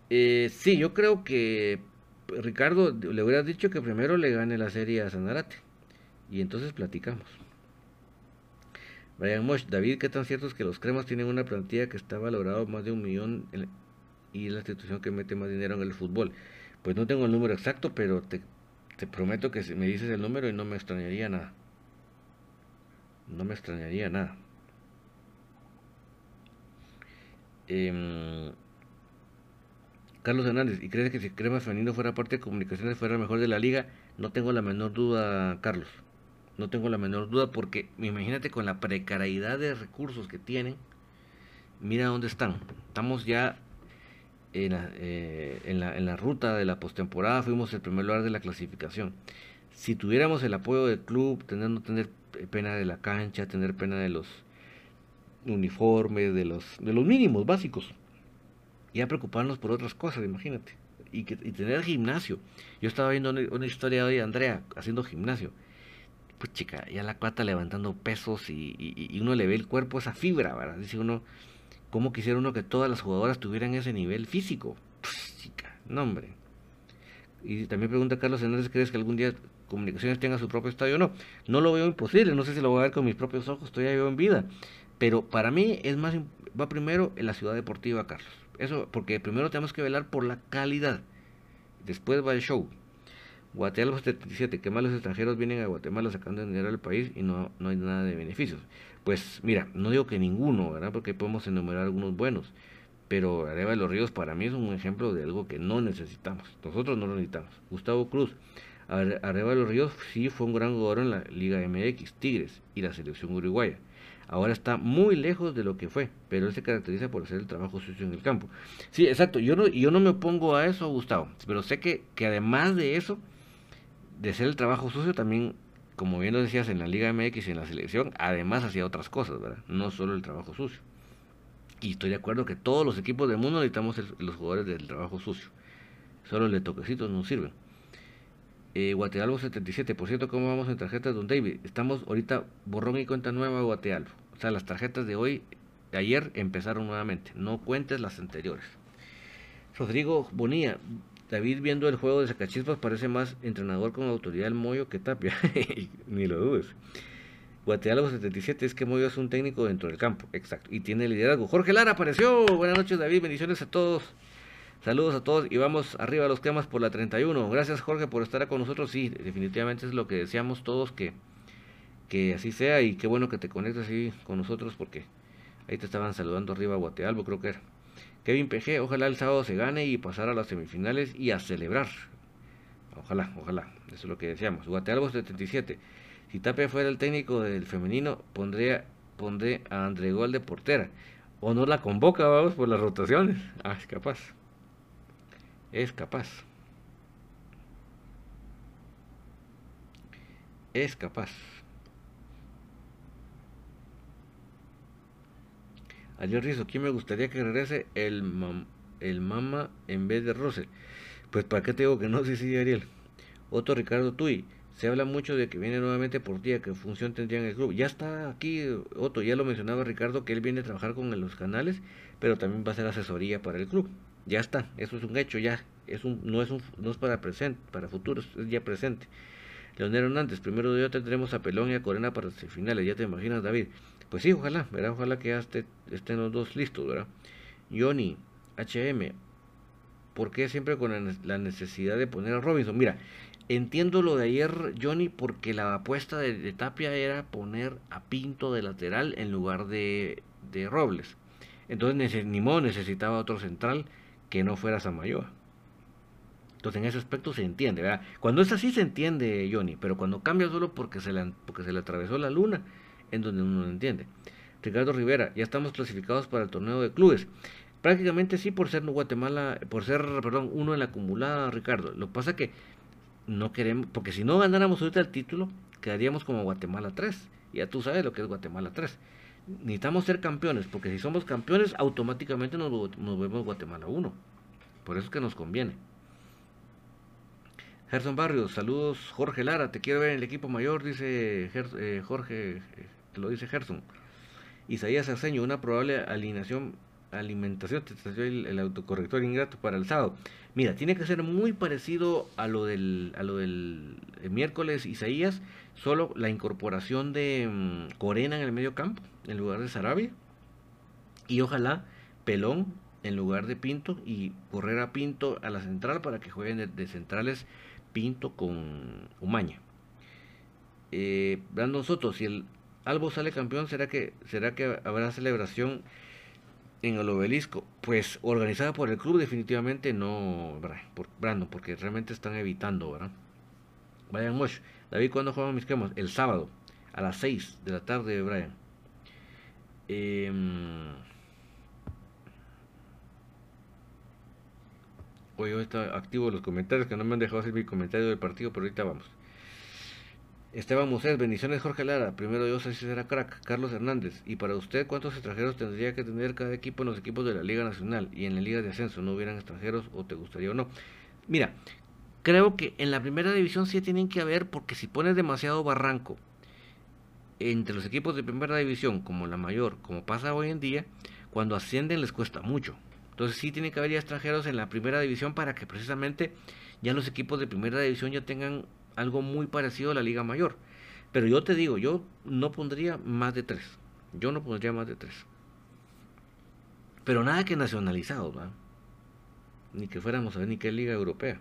Eh, sí, yo creo que Ricardo le hubiera dicho que primero le gane la serie a Sanarate. Y entonces platicamos. Brian Mosh, David, ¿qué tan cierto es que los cremas tienen una plantilla que está valorado más de un millón y la institución que mete más dinero en el fútbol? Pues no tengo el número exacto, pero te, prometo que si me dices el número y no me extrañaría nada. No me extrañaría nada. Em, Carlos Hernández, ¿y crees que si Crema Femenino fuera parte de comunicaciones fuera mejor de la liga? No tengo la menor duda, Carlos. No tengo la menor duda porque imagínate con la precariedad de recursos que tienen, mira dónde están. Estamos ya en la, eh, en la, en la ruta de la postemporada, fuimos el primer lugar de la clasificación. Si tuviéramos el apoyo del club, tener, no tener pena de la cancha, tener pena de los uniformes, de los, de los mínimos básicos, ya preocuparnos por otras cosas, imagínate. Y, que, y tener gimnasio. Yo estaba viendo una, una historia hoy de Andrea haciendo gimnasio pues chica, ya la cuata levantando pesos y, uno le ve el cuerpo, esa fibra, ¿verdad? Dice uno, ¿cómo quisiera uno que todas las jugadoras tuvieran ese nivel físico? Pues chica, no hombre. Y también pregunta Carlos Hernández, ¿crees que algún día Comunicaciones tenga su propio estadio o no? No lo veo imposible, no sé si lo voy a ver con mis propios ojos, estoy ahí en vida. Pero para mí es más, va primero en la ciudad deportiva, Carlos. Eso, porque primero tenemos que velar por la calidad. Después va el show. Guatemala 77, que malos extranjeros vienen a Guatemala sacando dinero al país y no, no hay nada de beneficios. Pues mira, no digo que ninguno, ¿verdad? Porque podemos enumerar algunos buenos. Pero Areva de los Ríos para mí es un ejemplo de algo que no necesitamos. Nosotros no lo necesitamos. Gustavo Cruz, Areva de los Ríos sí fue un gran jugador en la Liga MX, Tigres y la selección uruguaya. Ahora está muy lejos de lo que fue, pero él se caracteriza por hacer el trabajo sucio en el campo. Sí, exacto. Yo no, yo no me opongo a eso, Gustavo. Pero sé que, que además de eso, de ser el trabajo sucio también, como bien lo decías en la Liga MX y en la selección, además hacía otras cosas, ¿verdad? No solo el trabajo sucio. Y estoy de acuerdo que todos los equipos del mundo necesitamos los jugadores del trabajo sucio. Solo el de toquecitos no sirven. Eh, Guatealvo 77, por cierto, ¿cómo vamos en tarjetas, Don David? Estamos ahorita borrón y cuenta nueva Guatealvo. O sea, las tarjetas de hoy, de ayer, empezaron nuevamente. No cuentes las anteriores. Rodrigo Bonilla, David viendo el juego de Sacachispas parece más entrenador con autoridad del Moyo que Tapia. Ni lo dudes. Guatealgo 77 es que Moyo es un técnico dentro del campo. Exacto. Y tiene liderazgo. Jorge Lara apareció. Buenas noches David. Bendiciones a todos. Saludos a todos y vamos arriba a los temas por la 31. Gracias Jorge por estar con nosotros. Sí, definitivamente es lo que deseamos todos que, que así sea y qué bueno que te conectes así con nosotros porque ahí te estaban saludando arriba Guatealbo, creo que era. Kevin PG, ojalá el sábado se gane y pasar a las semifinales y a celebrar. Ojalá, ojalá, eso es lo que deseamos. Guatealbo 77. Si Tapia fuera el técnico del femenino, pondría, pondré a André Gol de portera. O no la convoca, vamos, por las rotaciones. Ah, es capaz es capaz. Es capaz. Ayer Rizo, ¿quién me gustaría que regrese? El, el Mama en vez de Rose. Pues para qué te digo que no, sí, sí, Ariel. Otro Ricardo Tui. Se habla mucho de que viene nuevamente por día, qué función tendría en el club. Ya está aquí, Otto, ya lo mencionaba Ricardo, que él viene a trabajar con los canales, pero también va a ser asesoría para el club. Ya está, eso es un hecho, ya. Es un, no, es un, no es para presente, para futuros, es ya presente. Leonel Hernández, primero de hoy tendremos a Pelón y a Corena para finales, ya te imaginas, David. Pues sí, ojalá, ¿verdad? Ojalá que ya estén los dos listos, ¿verdad? Johnny, HM, ¿por qué siempre con la necesidad de poner a Robinson? Mira, entiendo lo de ayer, Johnny, porque la apuesta de, Tapia era poner a Pinto de lateral en lugar de, de Robles. Entonces, ni modo, necesitaba otro central que no fuera Samayoa. Entonces en ese aspecto se entiende, ¿verdad? Cuando es así se entiende, Johnny, pero cuando cambia solo porque se le, porque se le atravesó la luna, en donde uno no entiende. Ricardo Rivera, ya estamos clasificados para el torneo de clubes. Prácticamente sí por ser Guatemala, por ser, perdón, uno en la acumulada, Ricardo. Lo que pasa que no queremos, porque si no ganáramos ahorita el título, quedaríamos como Guatemala 3. Ya tú sabes lo que es Guatemala 3 necesitamos ser campeones, porque si somos campeones, automáticamente nos, vemos Guatemala 1. Por eso es que nos conviene. Gerson Barrios, saludos Jorge Lara, te quiero ver en el equipo mayor, dice eh, Jorge, eh, lo dice Gerson. Isaías Aceño, una probable alineación, alimentación, te el, el autocorrector ingrato para el sábado. Mira, tiene que ser muy parecido a lo del, a lo del miércoles Isaías, solo la incorporación de mm, Corena en el medio campo en lugar de Sarabia y ojalá Pelón en lugar de Pinto y correr a Pinto a la central para que jueguen de, centrales Pinto con Umaña. Eh, Brandon Soto, si el Albo sale campeón, ¿será que, ¿será que habrá celebración en el obelisco? Pues organizada por el club definitivamente no, Brandon, porque realmente están evitando, ¿verdad? Brian Mosh, David, ¿cuándo juegan mis quemos? El sábado, a las 6 de la tarde, Brian. Eh, hoy está activo los comentarios que no me han dejado hacer mi comentario del partido, pero ahorita vamos. Esteban Mosés, bendiciones Jorge Lara, primero Dios así será crack, Carlos Hernández, y para usted cuántos extranjeros tendría que tener cada equipo en los equipos de la Liga Nacional y en la Liga de Ascenso, no hubieran extranjeros o te gustaría o no. Mira, creo que en la primera división sí tienen que haber, porque si pones demasiado barranco entre los equipos de primera división, como la mayor, como pasa hoy en día, cuando ascienden les cuesta mucho. Entonces sí tiene que haber ya extranjeros en la primera división para que precisamente ya los equipos de primera división ya tengan algo muy parecido a la liga mayor. Pero yo te digo, yo no pondría más de tres. Yo no pondría más de tres. Pero nada que nacionalizados, Ni que fuéramos a ver ni qué liga europea.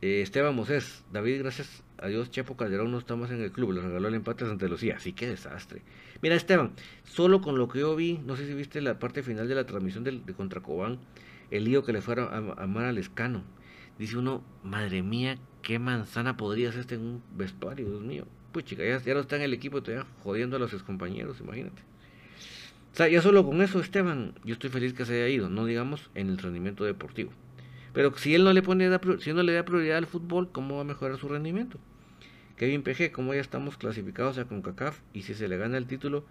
Eh, Esteban Mosés, David, gracias Adiós, Chepo Calderón no estamos en el club, le regaló el empate a Santa Lucía. Así que desastre. Mira, Esteban, solo con lo que yo vi, no sé si viste la parte final de la transmisión de, de contra Cobán, el lío que le fueron a, amar al escano. Dice uno, madre mía, qué manzana podría este en un vestuario, Dios mío. Pues chica, ya, no está en el equipo, todavía jodiendo a los excompañeros, imagínate. O sea, ya solo con eso, Esteban, yo estoy feliz que se haya ido, no digamos en el rendimiento deportivo. Pero si él no le pone, si él no le da prioridad al fútbol, ¿cómo va a mejorar su rendimiento? Kevin PG, como ya estamos clasificados a CONCACAF y si se le gana el título,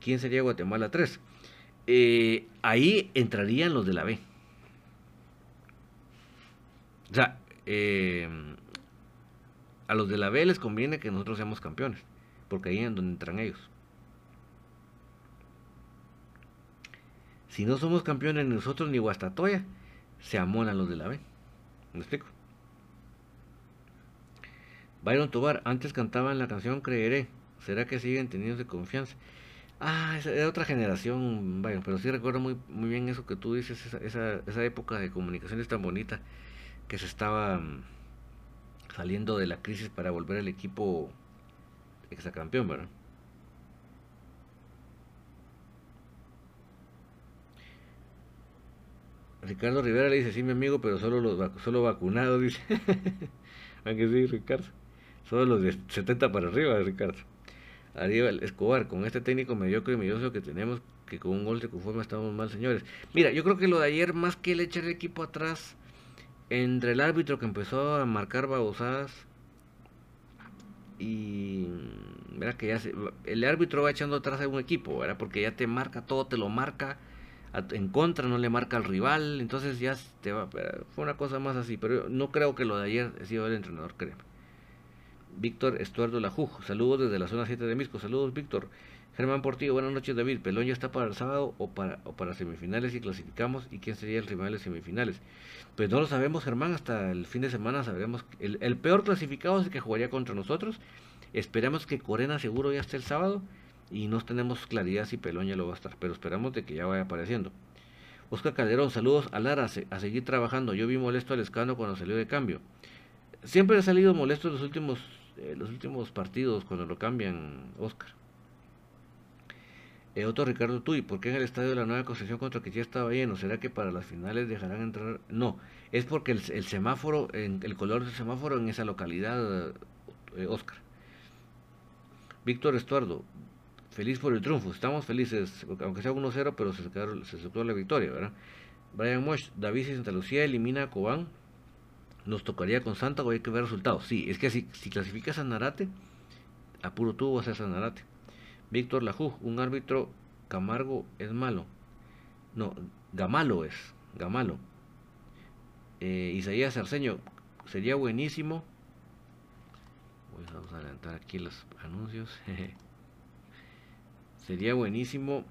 ¿quién sería Guatemala 3? Eh, ahí entrarían los de la B. O sea, eh, a los de la B les conviene que nosotros seamos campeones, porque ahí es donde entran ellos. Si no somos campeones nosotros ni Guastatoya, se amonan los de la B. ¿Me explico? Byron Tobar, antes cantaban la canción Creeré. ¿Será que siguen teniendo confianza? Ah, era otra generación, vaya, pero sí recuerdo muy, muy bien eso que tú dices, esa, esa, esa época de comunicaciones tan bonita que se estaba mm, saliendo de la crisis para volver al equipo exacampeón, ¿verdad? Ricardo Rivera le dice, sí, mi amigo, pero solo los solo vacunados, dice. Aunque sí, Ricardo. Solo los de 70 para arriba, Ricardo. Aníbal Escobar, con este técnico mediocre y medioso que tenemos, que con un gol de conforme estamos mal, señores. Mira, yo creo que lo de ayer, más que el echar el equipo atrás, entre el árbitro que empezó a marcar babosadas y mira que ya el árbitro va echando atrás a un equipo, ¿verdad? Porque ya te marca todo, te lo marca en contra, no le marca al rival, entonces ya te va, fue una cosa más así, pero no creo que lo de ayer ha sido el entrenador, creo. Víctor Estuardo Lajuj, saludos desde la zona 7 de Misco, saludos Víctor. Germán Portillo, buenas noches David, Pelón ya está para el sábado o para, o para semifinales y clasificamos, ¿y quién sería el rival de semifinales? Pues no lo sabemos Germán, hasta el fin de semana sabremos, el, el peor clasificado es el que jugaría contra nosotros, esperamos que Corena seguro ya esté el sábado, y no tenemos claridad si Pelón ya lo va a estar, pero esperamos de que ya vaya apareciendo. Oscar Calderón, saludos a Lara, a seguir trabajando. Yo vi molesto al escano cuando salió de cambio. Siempre he salido molesto en los últimos, eh, los últimos partidos cuando lo cambian, Oscar. Eh, otro Ricardo Tuy, ¿por qué en el estadio de la Nueva Concepción contra que ya estaba lleno? ¿Será que para las finales dejarán entrar? No, es porque el, semáforo, el color del semáforo en esa localidad, eh, Oscar. Víctor Estuardo, feliz por el triunfo. Estamos felices, aunque sea 1-0, pero se, se la victoria, ¿verdad? Brian Mosh, David y Santa Lucía elimina a Cobán. Nos tocaría con Santa o hay que ver resultados. Sí, es que si, si clasificas a Narate, a puro tubo vas a ser Narate. Víctor Lajú, un árbitro Camargo es malo. No, Gamalo es, Gamalo. Eh, Isaías Arceño, sería buenísimo. Vamos a adelantar aquí los anuncios. sería buenísimo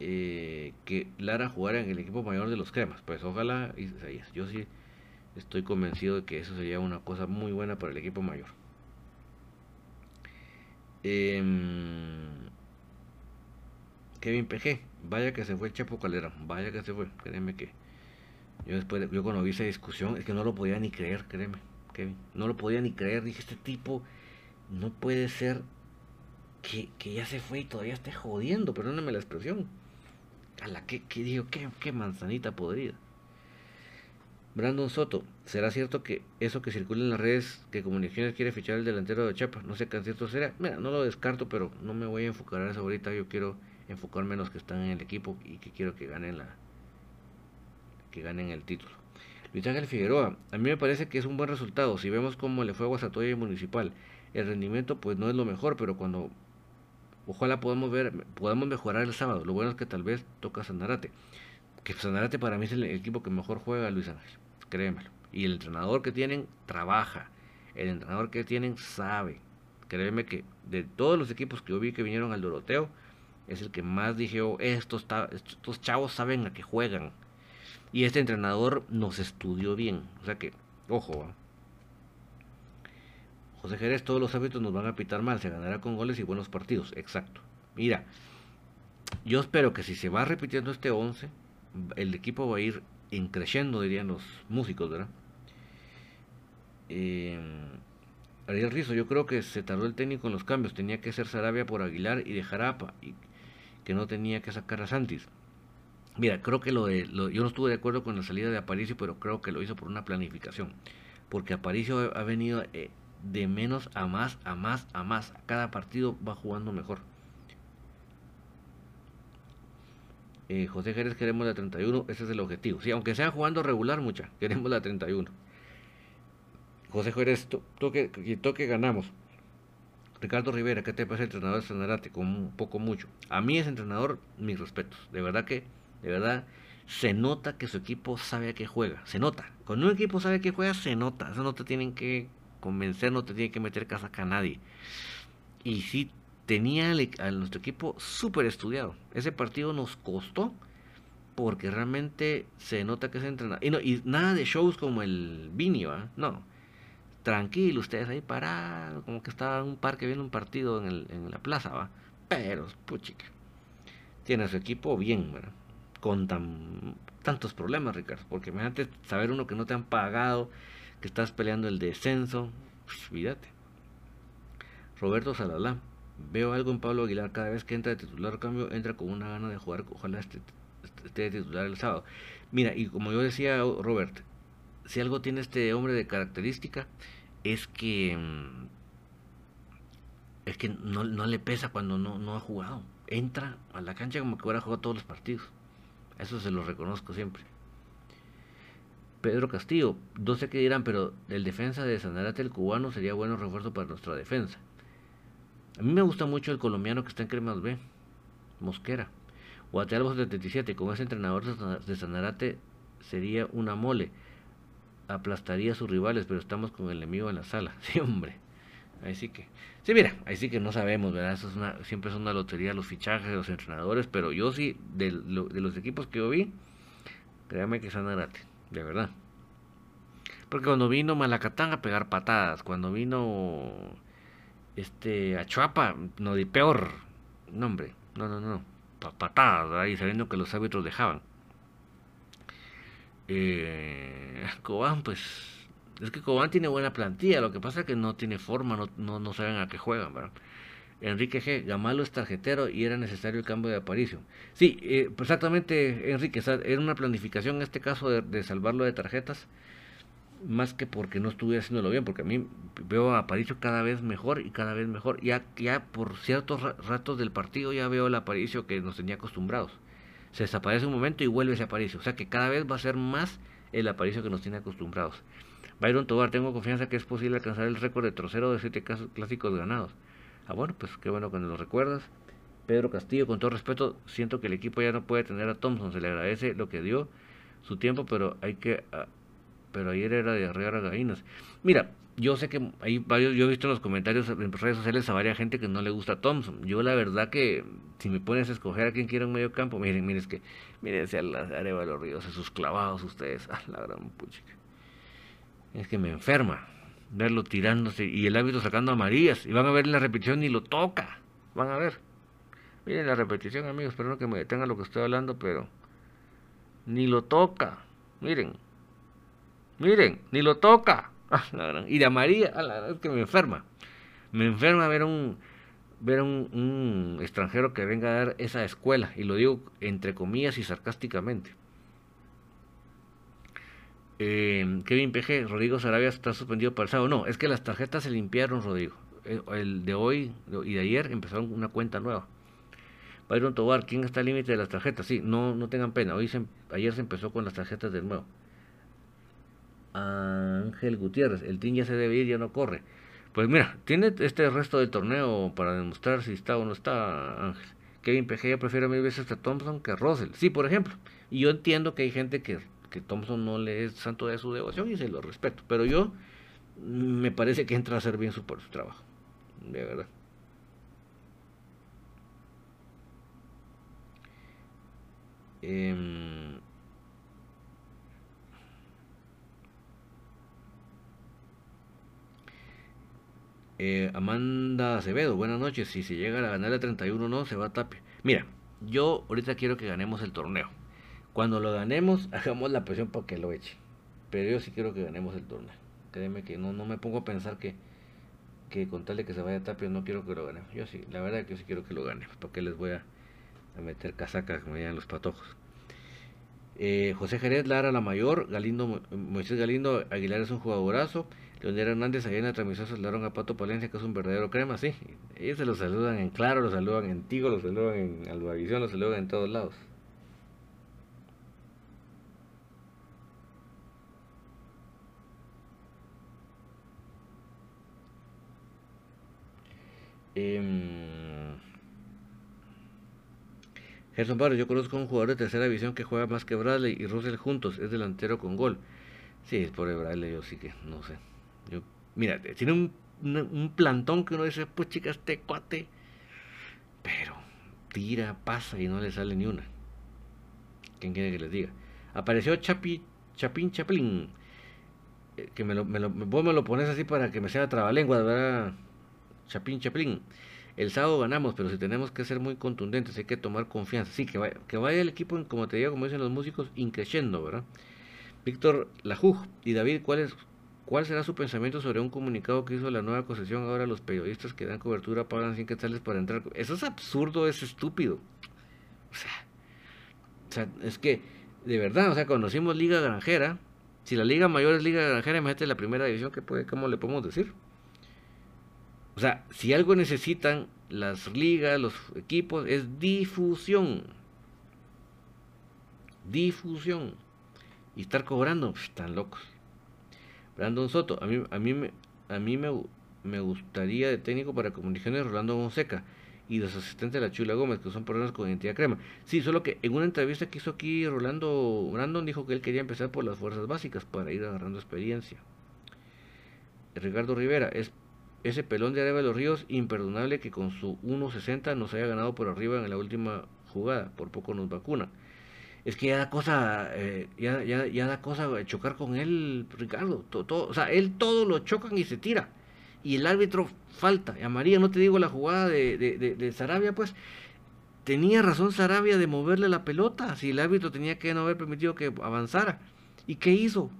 eh, que Lara jugara en el equipo mayor de los cremas. Pues ojalá, yo sí estoy convencido de que eso sería una cosa muy buena para el equipo mayor. Em, Kevin PG, vaya que se fue Chapo Calera, vaya que se fue, créeme que yo después, yo cuando vi esa discusión, es que no lo podía ni creer, créeme, Kevin, no lo podía ni creer, dije, este tipo no puede ser que, ya se fue y todavía esté jodiendo, perdóname la expresión. A la que, que digo, qué, manzanita podrida. Brandon Soto, ¿será cierto que eso que circula en las redes que Comunicaciones quiere fichar el delantero de Chapa? No sé qué cierto será. Mira, no lo descarto, pero no me voy a enfocar en eso ahorita. Yo quiero enfocarme en los que están en el equipo y que quiero que ganen la que ganen el título. Luis Ángel Figueroa, a mí me parece que es un buen resultado. Si vemos cómo le fue a Guasatoya y Municipal, el rendimiento pues no es lo mejor, pero cuando Ojalá podamos ver, podamos mejorar el sábado. Lo bueno es que tal vez toca Sanarate. Que Sanarate para mí es el equipo que mejor juega Luis Ángel. Créemelo. Y el entrenador que tienen trabaja. El entrenador que tienen sabe. Créeme que de todos los equipos que yo vi que vinieron al Doroteo, es el que más dije, oh, estos, estos chavos saben a qué juegan. Y este entrenador nos estudió bien. O sea que, ojo, José Jerez, todos los hábitos nos van a pitar mal, se ganará con goles y buenos partidos. Exacto. Mira, yo espero que si se va repitiendo este 11, el equipo va a ir increciendo, dirían los músicos, ¿verdad? Eh, Ariel Rizo, yo creo que se tardó el técnico en los cambios. Tenía que ser Sarabia por Aguilar y de Jarapa, y que no tenía que sacar a Santis. Mira, creo que lo de. yo no estuve de acuerdo con la salida de Aparicio, pero creo que lo hizo por una planificación. Porque Aparicio ha venido eh, de menos a más, a más, a más. Cada partido va jugando mejor. Eh, José Jerez queremos la 31, ese es el objetivo. Sí, aunque sea jugando regular mucha, queremos la 31. José Jerez, toque, toque ganamos. Ricardo Rivera, ¿qué te parece el entrenador de Sanarate? Un poco mucho. A mí ese entrenador, mis respetos. De verdad que, de verdad, se nota que su equipo sabe a qué juega. Se nota. Cuando un equipo sabe a qué juega, se nota. Eso no te tienen que convencer, no te tiene que meter casaca a nadie. Y sí, tenía a nuestro equipo súper estudiado. Ese partido nos costó porque realmente se nota que se entrena. Y nada de shows como el Vini, No. Tranquilo, ustedes ahí parados, como que estaba en un parque viendo un partido en, el, en la plaza, ¿va? pero, puchica, tiene a su equipo bien, ¿verdad? Con tan, tantos problemas, Ricardo, porque imagínate saber uno que no te han pagado, que estás peleando el descenso, pues, olvídate. Roberto Salalá, veo algo en Pablo Aguilar, cada vez que entra de titular, cambio, entra con una gana de jugar, ojalá esté, esté de titular el sábado. Mira, y como yo decía, Robert, si algo tiene este hombre de característica, es que mm, es que no, le pesa cuando no, no ha jugado. Entra a la cancha como que hubiera jugado todos los partidos. Eso se lo reconozco siempre. Pedro Castillo, no sé qué dirán, pero el defensa de Sanarate, el cubano, sería bueno refuerzo para nuestra defensa. A mí me gusta mucho el colombiano que está en Cremas B, Mosquera. Guatealbo 77, con ese entrenador de Sanarate sería una mole. Aplastaría a sus rivales, pero estamos con el enemigo en la sala. Sí, hombre. Ahí sí que. Sí, mira, ahí sí que no sabemos, ¿verdad? Eso es una, siempre es una lotería los fichajes de los entrenadores, pero yo sí, de, de los equipos que yo vi, créame que Sanarate, de verdad. Porque cuando vino Malacatán a pegar patadas, cuando vino este Achuapa, no di peor. No, hombre, no, no, no. Patadas, ahí sabiendo que los árbitros dejaban. Eh, Cobán, pues. Es que Cobán tiene buena plantilla, lo que pasa es que no tiene forma, no, no, no saben a qué juegan, ¿verdad? Enrique G. Gamalo es tarjetero y era necesario el cambio de aparición. Sí, eh, pues exactamente, Enrique, era una planificación en este caso de, de salvarlo de tarjetas más que porque no estuviera haciéndolo bien, porque a mí veo a Aparicio cada vez mejor y cada vez mejor. Ya, ya por ciertos ratos del partido ya veo el Aparicio que nos tenía acostumbrados. Se desaparece un momento y vuelve ese Aparicio. O sea que cada vez va a ser más el Aparicio que nos tiene acostumbrados. Byron Tobar, tengo confianza que es posible alcanzar el récord de trocero de siete clásicos ganados. Ah, bueno, pues qué bueno que lo recuerdas. Pedro Castillo, con todo respeto, siento que el equipo ya no puede tener a Thompson. Se le agradece lo que dio su tiempo, pero hay que ah, pero ayer era de arrear a gallinas. Mira, yo sé que hay varios, yo he visto en los comentarios en redes sociales a varias gente que no le gusta Thompson. Yo la verdad que si me pones a escoger a quien quiera un medio campo, miren, miren, es que, miren, sea la de los Ríos, esos clavados ustedes, ah, la gran puchica. Es que me enferma verlo tirándose y el hábito sacando a Marías. Y van a ver la repetición y lo toca. Van a ver. Miren la repetición, amigos, espero que me detenga lo que estoy hablando, pero ni lo toca. Miren, Miren, ni lo toca. Ah, y de María, ah, es que me enferma. Me enferma ver un ver un, un, extranjero que venga a dar esa escuela, y lo digo entre comillas y sarcásticamente. Eh, Kevin PG, Rodrigo Sarabia está suspendido para el sábado. No, es que las tarjetas se limpiaron, Rodrigo. Eh, el de hoy y de ayer empezaron una cuenta nueva. Byron Tobar, ¿quién está al límite de las tarjetas? Sí, no, no tengan pena. Hoy ayer se empezó con las tarjetas de nuevo. Ángel Gutiérrez. El team ya se debe ir, ya no corre. Pues mira, tiene este resto del torneo para demostrar si está o no está Ángel. Kevin ya prefiere mil veces a Thompson que a Russell. Sí, por ejemplo. Y yo entiendo que hay gente que, que Thompson no le es santo de su devoción y se lo respeto. Pero yo me parece que entra a hacer bien su, su trabajo. De verdad. Eh, Eh, Amanda Acevedo, buenas noches. Si se llega a ganar el 31 no, se va a Tapia. Mira, yo ahorita quiero que ganemos el torneo. Cuando lo ganemos, hagamos la presión para que lo eche. Pero yo sí quiero que ganemos el torneo. Créeme que no, no me pongo a pensar que, que con tal de que se vaya a Tapia no quiero que lo ganemos. Yo sí, la verdad que yo sí quiero que lo gane. Porque les voy a, meter casacas como digan los patojos. Eh, José Jerez, Lara la mayor, Galindo, Moisés Galindo, Aguilar es un jugadorazo. Leonel Hernández, allá en la transmisión saludaron a Pato Palencia, que es un verdadero crema, sí. Ellos se lo saludan en Claro, lo saludan en Tigo, lo saludan en Albavisión, lo saludan en todos lados. Eh, Gerson Barrio, yo conozco a un jugador de tercera división que juega más que Bradley y Russell juntos, es delantero con gol. Sí, es por Bradley, yo sí que no sé. Mira, tiene un, un, plantón que uno dice, pues chicas, este cuate. Pero tira, pasa y no le sale ni una. ¿Quién quiere que les diga? Apareció Chapi, Chapín Chaplin. Eh, que me lo, me vos me lo pones así para que me sea trabalengua, ¿verdad? Chapín Chaplin. El sábado ganamos, pero si tenemos que ser muy contundentes, hay que tomar confianza. Sí, que vaya, que vaya el equipo, como te digo, como dicen los músicos, increciendo, ¿verdad? Víctor Lajuj y David, ¿cuál, es, ¿cuál será su pensamiento sobre un comunicado que hizo la nueva concesión? Ahora los periodistas que dan cobertura pagan 100 quetzales para entrar. Eso es absurdo, es estúpido. O sea, o sea, es que, de verdad, o sea, conocimos Liga Granjera. Si la Liga Mayor es Liga Granjera, imagínate la primera división, que puede, ¿cómo le podemos decir? O sea, si algo necesitan las ligas, los equipos, es difusión. Difusión. Y estar cobrando, están locos. Brandon Soto, a mí, a mí, me, a mí me, me gustaría de técnico para comunicaciones Rolando Fonseca y los asistentes de la Chula Gómez, que son personas con identidad crema. Sí, solo que en una entrevista que hizo aquí Rolando Brandon dijo que él quería empezar por las fuerzas básicas para ir agarrando experiencia. Ricardo Rivera, es ese pelón de Areva de los Ríos, imperdonable que con su 1.60 nos haya ganado por arriba en la última jugada, por poco nos vacuna. Es que ya da cosa, eh, ya, ya, ya, da cosa chocar con él, Ricardo. Todo, o sea, él todo lo chocan y se tira. Y el árbitro falta. Y a María, no te digo la jugada de, de, de, Sarabia, pues tenía razón Sarabia de moverle la pelota. Si el árbitro tenía que no haber permitido que avanzara. ¿Y qué hizo?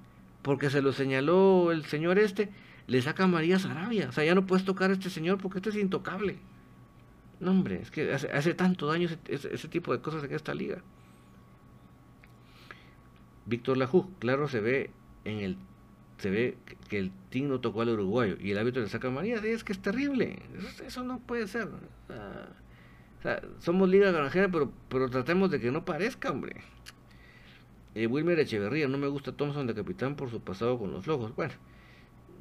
Porque se lo señaló el señor este le saca a María Sarabia. O sea, ya no puedes tocar a este señor porque este es intocable. No, hombre, es que hace, hace tanto daño ese, ese, tipo de cosas en esta liga. Víctor Lajú, claro, se ve en el se ve que el team no tocó al uruguayo y el árbitro le saca María, es que es terrible. Eso, no puede ser. O sea, somos liga granjera, pero, pero tratemos de que no parezca, hombre. Eh, Wilmer Echeverría, no me gusta Thompson de capitán por su pasado con los flojos. Bueno,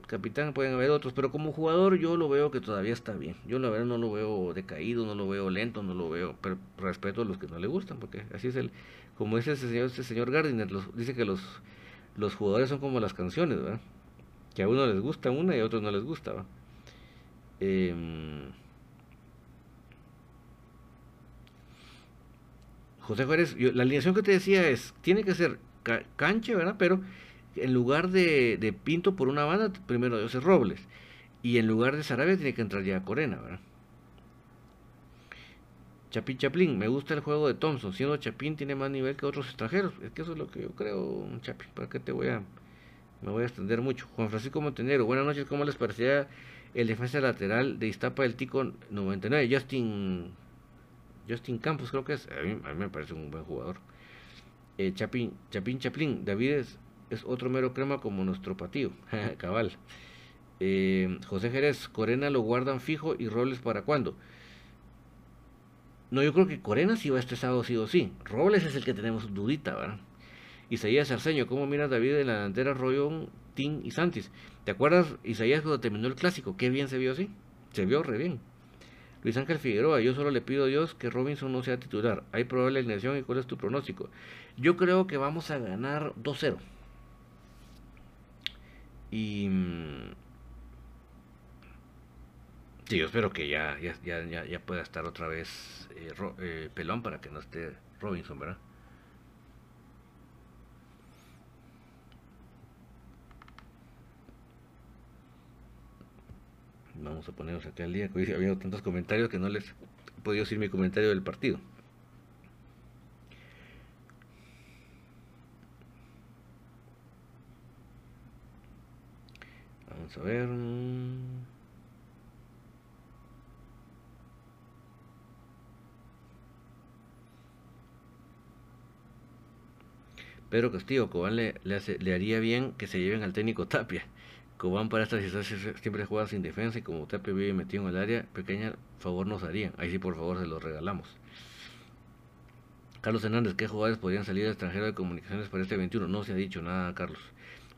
capitán, pueden haber otros, pero como jugador yo lo veo que todavía está bien. Yo la verdad no lo veo decaído, no lo veo lento, no lo veo, pero respeto a los que no le gustan, porque así es el, como dice ese señor, este Gardiner, dice que los, los jugadores son como las canciones, ¿verdad? Que a uno les gusta una y a otros no les gusta, ¿verdad? Eh, José Juárez, la alineación que te decía es, tiene que ser ca cancha, ¿verdad? Pero en lugar de, de, Pinto por una banda, primero José Robles. Y en lugar de Sarabia tiene que entrar ya Corena, ¿verdad? Chapín Chaplin, me gusta el juego de Thompson, siendo Chapín tiene más nivel que otros extranjeros. Es que eso es lo que yo creo, Chapín, ¿para qué te voy a... Me voy a extender mucho. Juan Francisco Montenegro, buenas noches, ¿cómo les parecía el defensa lateral de Iztapa del Tico 99? Justin... Justin Campos creo que es, a mí, a mí me parece un buen jugador. Eh, Chapín, Chapín Chaplin, David es, es otro mero crema como nuestro patío, cabal. Eh, José Jerez, Corena lo guardan fijo y Robles para cuándo. No, yo creo que Corena sí va este sábado sí o sí. Robles es el que tenemos dudita, ¿verdad? Isaías Arceño, ¿cómo miras David en la delantera Rollón, Tim y Santis? ¿Te acuerdas Isaías cuando terminó el clásico? Qué bien se vio así. Se vio re bien. Luis Ángel Figueroa, yo solo le pido a Dios que Robinson no sea titular. Hay probable alineación y cuál es tu pronóstico. Yo creo que vamos a ganar 2-0. Y. Sí, yo espero que ya, ya, ya, ya pueda estar otra vez eh, eh, pelón para que no esté Robinson, ¿verdad? Vamos a ponernos aquí al día, ha habido tantos comentarios que no les he podido decir mi comentario del partido. Vamos a ver. Pedro Castillo, Cobán le, le, hace, le, haría bien que se lleven al técnico Tapia. Cobán para estas situaciones siempre juega sin defensa y como Tapia vive metido en el área pequeña, favor nos harían. Ahí sí, por favor, se los regalamos. Carlos Hernández, ¿qué jugadores podrían salir al extranjero de comunicaciones para este 21? No se ha dicho nada, Carlos.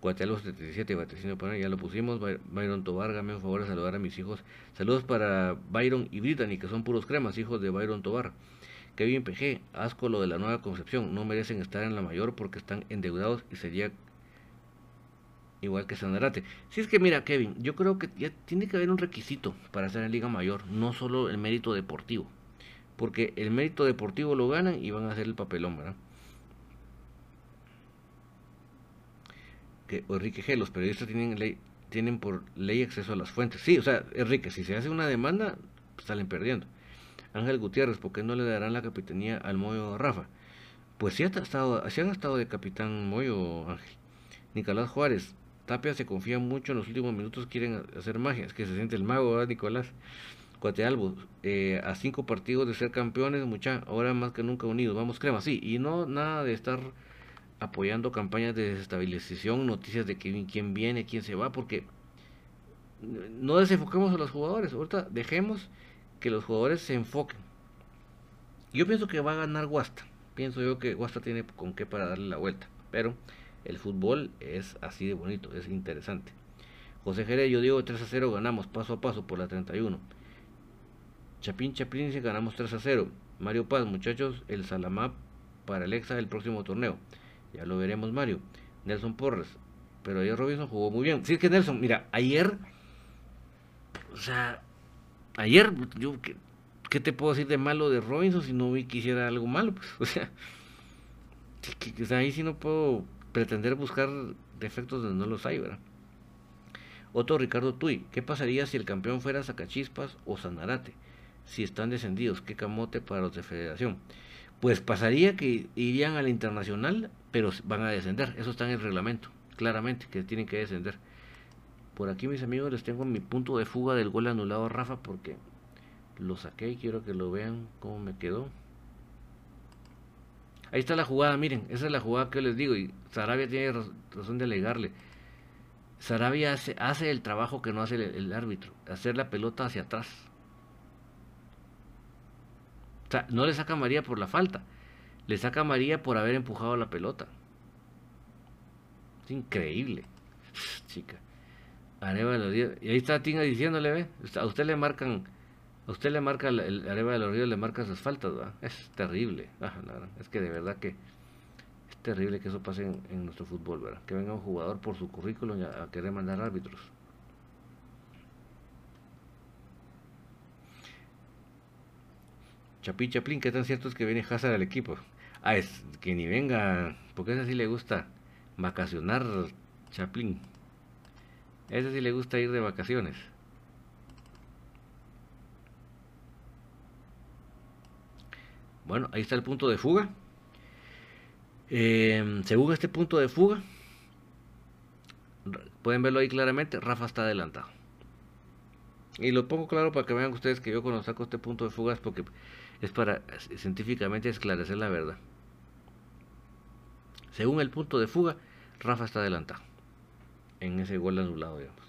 Guatelos 77, Vaticino Poner, ya lo pusimos. Byron Tobar, me un favor de saludar a mis hijos. Saludos para Byron y Brittany, que son puros cremas, hijos de Byron Tobar. Kevin PG, asco lo de la nueva concepción. No merecen estar en la mayor porque están endeudados y sería igual que Sanarate. Si es que mira, Kevin, yo creo que ya tiene que haber un requisito para estar en Liga Mayor, no solo el mérito deportivo. Porque el mérito deportivo lo ganan y van a hacer el papelón, ¿verdad? que Enrique G, los periodistas tienen ley, tienen por ley acceso a las fuentes. Sí, o sea, Enrique, si se hace una demanda, salen perdiendo. Ángel Gutiérrez, ¿por qué no le darán la capitanía al Moyo Rafa? Pues sí, ha estado, han estado de capitán Moyo, Ángel. Nicolás Juárez, Tapia se confía mucho en los últimos minutos, quieren hacer magia. Es que se siente el mago, ¿verdad, Nicolás? Cuatealbo, eh, a cinco partidos de ser campeones, mucha, ahora más que nunca unidos. Vamos, crema, sí. Y no nada de estar apoyando campañas de desestabilización, noticias de quién viene, quién se va, porque no desenfoquemos a los jugadores. Ahorita dejemos que los jugadores se enfoquen. Yo pienso que va a ganar Guasta. Pienso yo que Guasta tiene con qué para darle la vuelta. Pero el fútbol es así de bonito, es interesante. José Jerez, yo digo 3 a 0, ganamos paso a paso por la 31. Chapín Chapín ganamos 3 a 0. Mario Paz, muchachos, el Salamá para el Exa del próximo torneo. Ya lo veremos, Mario. Nelson Porres, pero ayer Robinson jugó muy bien. Sí, es que Nelson, mira, ayer, o sea, ayer, yo, ¿qué, te puedo decir de malo de Robinson si no vi que hiciera algo malo? Pues, o sea, que, ahí sí no puedo pretender buscar defectos donde no los hay, ¿verdad? Otro Ricardo Tui, ¿qué pasaría si el campeón fuera Sacachispas o Sanarate? Si están descendidos, qué camote para los de federación. Pues pasaría que irían al internacional, pero van a descender. Eso está en el reglamento, claramente, que tienen que descender. Por aquí, mis amigos, les tengo mi punto de fuga del gol anulado a Rafa porque lo saqué y quiero que lo vean cómo me quedó. Ahí está la jugada, miren, esa es la jugada que les digo y Sarabia tiene razón de alegarle. Sarabia hace, hace el trabajo que no hace el, árbitro, hacer la pelota hacia atrás. O sea, no le saca María por la falta, le saca María por haber empujado la pelota. Es increíble, chica. Y ahí está Tinga diciéndole, ve, a usted le marcan, a usted le marca el, el Areva de los Ríos, le marca sus faltas, Es terrible. Ah, es que de verdad que es terrible que eso pase en, nuestro fútbol, ¿verdad? Que venga un jugador por su currículum a, querer mandar árbitros. Chapi Chaplin, ¿qué tan cierto es que viene Hazard al equipo? Ah, es que ni venga, porque a ese sí le gusta vacacionar Chaplin. A ese sí le gusta ir de vacaciones. Bueno, ahí está el punto de fuga. Eh, según este punto de fuga, pueden verlo ahí claramente, Rafa está adelantado. Y lo pongo claro para que vean ustedes que yo cuando saco este punto de fuga es porque es para científicamente esclarecer la verdad. Según el punto de fuga, Rafa está adelantado en ese gol anulado, digamos.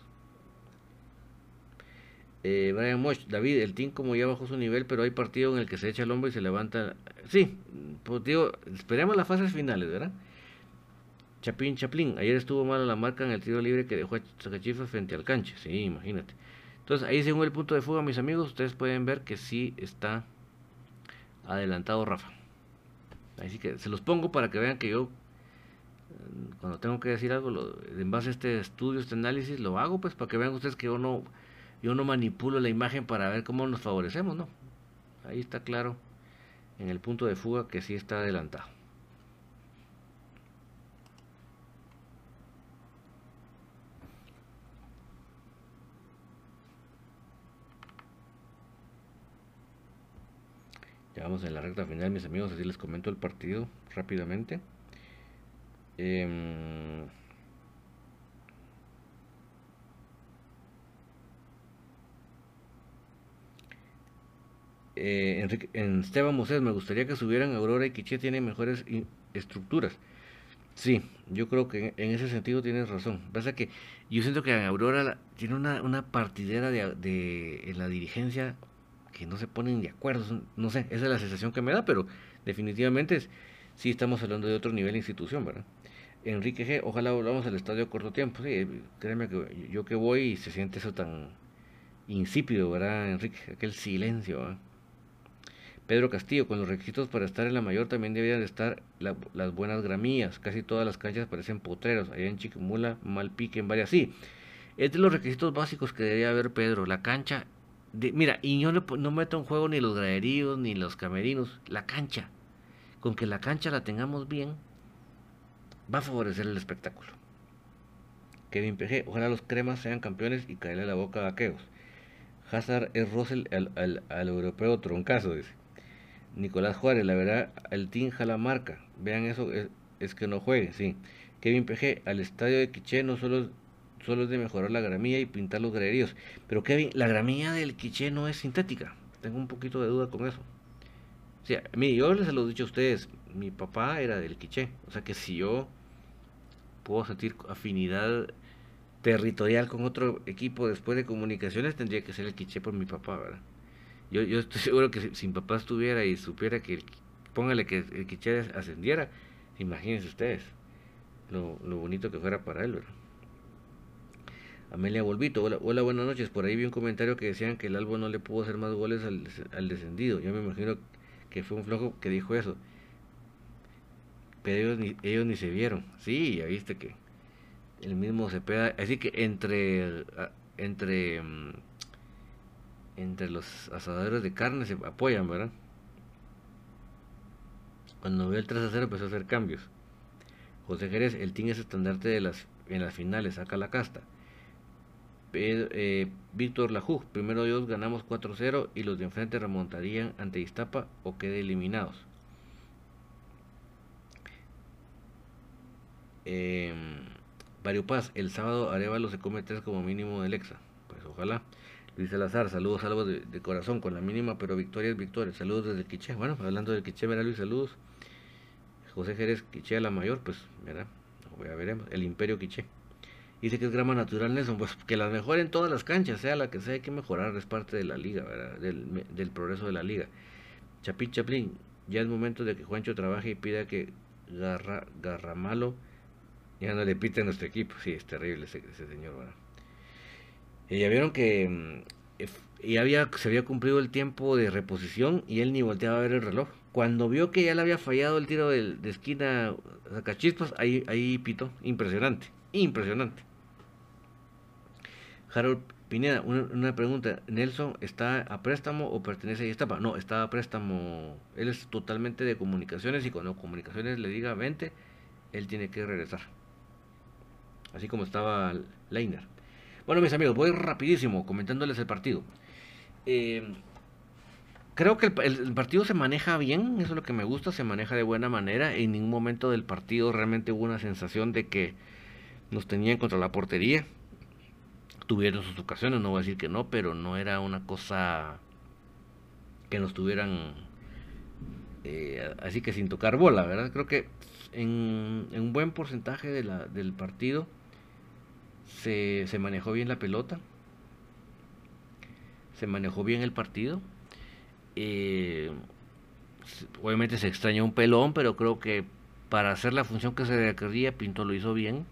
Eh, Brian Mosh, David, el team como ya bajó su nivel, pero hay partido en el que se echa el hombro y se levanta. Sí, pues digo, esperemos las fases finales, ¿verdad? Chapín Chaplin, ayer estuvo mal la marca en el tiro libre que dejó a Sacachifa frente al canche, sí, imagínate. Entonces ahí según el punto de fuga, mis amigos, ustedes pueden ver que sí está adelantado Rafa. Así que se los pongo para que vean que yo cuando tengo que decir algo, en base a este estudio, este análisis, lo hago pues para que vean ustedes que yo no, yo no manipulo la imagen para ver cómo nos favorecemos, ¿no? Ahí está claro en el punto de fuga que sí está adelantado. Ya vamos en la recta final, mis amigos, así les comento el partido rápidamente. Em, eh, en Esteban Moses, me gustaría que subieran Aurora y Quiché tienen mejores estructuras. Sí, yo creo que en ese sentido tienes razón. Pasa que yo siento que Aurora tiene una, una partidera de, en la dirigencia que no se ponen de acuerdo. No sé, esa es la sensación que me da, pero definitivamente es, sí estamos hablando de otro nivel de institución, ¿verdad? Enrique G, ojalá volvamos al estadio a corto tiempo. Sí, créeme que yo que voy y se siente eso tan insípido, ¿verdad, Enrique? Aquel silencio. Pedro Castillo, con los requisitos para estar en la mayor también deberían de estar las buenas gramías. Casi todas las canchas parecen potreros. Allá en Chiquimula, Malpique, en varias. Sí, es de los requisitos básicos que debería haber Pedro. La cancha. De, mira, y yo no, no meto en juego ni los graderíos ni los camerinos. La cancha. Con que la cancha la tengamos bien, va a favorecer el espectáculo. Kevin PG, ojalá los cremas sean campeones y caerle la boca a aqueos. Hazard es Russell al, al, europeo troncazo, dice. Nicolás Juárez, la verdad, el team jala marca. Vean eso, es, que no juegue, sí. Kevin PG, al estadio de Quiché no solo, solo es de mejorar la gramilla y pintar los graderíos. Pero Kevin, la gramilla del Quiché no es sintética. Tengo un poquito de duda con eso. O sea, yo les lo he dicho a ustedes, mi papá era del Quiché. O sea que si yo puedo sentir afinidad territorial con otro equipo después de comunicaciones, tendría que ser el quiché por mi papá, ¿verdad? Yo, yo estoy seguro que si, mi papá estuviera y supiera que, póngale que el quiché ascendiera, imagínense ustedes lo, lo bonito que fuera para él, ¿verdad? Amelia Volvito, hola, hola, buenas noches. Por ahí vi un comentario que decían que el Albo no le pudo hacer más goles al, al descendido. Yo me imagino que fue un flojo que dijo eso. Pero ellos ni, ellos ni se vieron. Sí, ya viste que el mismo Cepeda. Así que entre, entre, mm, entre los asadores de carne se apoyan, ¿verdad? Cuando vio el 3 a 0 empezó a hacer cambios. José Jerez, el team es estandarte de las, en las finales, saca la casta. Eh, Víctor Lajú, primero Dios ganamos 4-0 y los de enfrente remontarían ante Iztapa o quede eliminados. Eh, Mario Paz, el sábado Arevalo se come tres como mínimo del Exa. Pues ojalá. Luis Salazar, saludos, saludos de, corazón, con la mínima, pero victoria es victoria. Saludos desde Quiché. Bueno, hablando del Quiché, verá Luis, saludos. José Jerez, Quiché a la mayor, pues, verá, ya veremos. El Imperio Quiché. Dice que es grama natural, Nelson. Pues que las mejoren todas las canchas, sea la que sea, hay que mejorar, es parte de la liga, ¿verdad? Del, progreso de la liga. Chapín Chaplin, ya es momento de que Juancho trabaje y pida que Garra, Garramalo ya no le pita a nuestro equipo. Sí, es terrible ese, señor. Y ya vieron que mm, ya había, se había cumplido el tiempo de reposición y él ni volteaba a ver el reloj. Cuando vio que ya le había fallado el tiro de, de esquina Sacachispas, ahí, ahí pitó. Impresionante, impresionante. Harold Pineda, una, pregunta. ¿Nelson está a préstamo o pertenece a Estapa? No, está a préstamo. Él es totalmente de comunicaciones y cuando comunicaciones le diga 20, él tiene que regresar así como estaba Leiner. Bueno, mis amigos, voy rapidísimo comentándoles el partido. Eh, creo que el, partido se maneja bien, eso es lo que me gusta, se maneja de buena manera. En ningún momento del partido realmente hubo una sensación de que nos tenían contra la portería. Tuvieron sus ocasiones, no voy a decir que no, pero no era una cosa que nos tuvieran eh, así que sin tocar bola, ¿verdad? Creo que en, un buen porcentaje del partido se, manejó bien la pelota, se manejó bien el partido. Eh, obviamente se extrañó un pelón, pero creo que para hacer la función que se requería, Pinto lo hizo bien.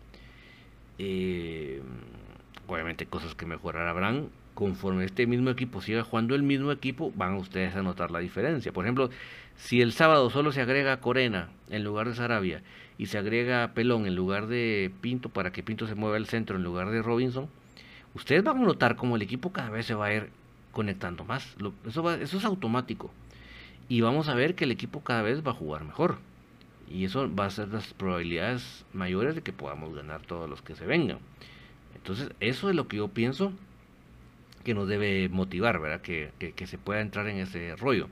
Eh, obviamente cosas que mejorar habrán. Conforme este mismo equipo siga jugando el mismo equipo, van ustedes a notar la diferencia. Por ejemplo, si el sábado solo se agrega Corena en lugar de Sarabia y se agrega Pelón en lugar de Pinto para que Pinto se mueva al centro en lugar de Robinson, ustedes van a notar como el equipo cada vez se va a ir conectando más. eso, eso es automático. Y vamos a ver que el equipo cada vez va a jugar mejor. Y eso va a ser las probabilidades mayores de que podamos ganar todos los que se vengan. Entonces, eso es lo que yo pienso que nos debe motivar, ¿verdad? Que, que se pueda entrar en ese rollo.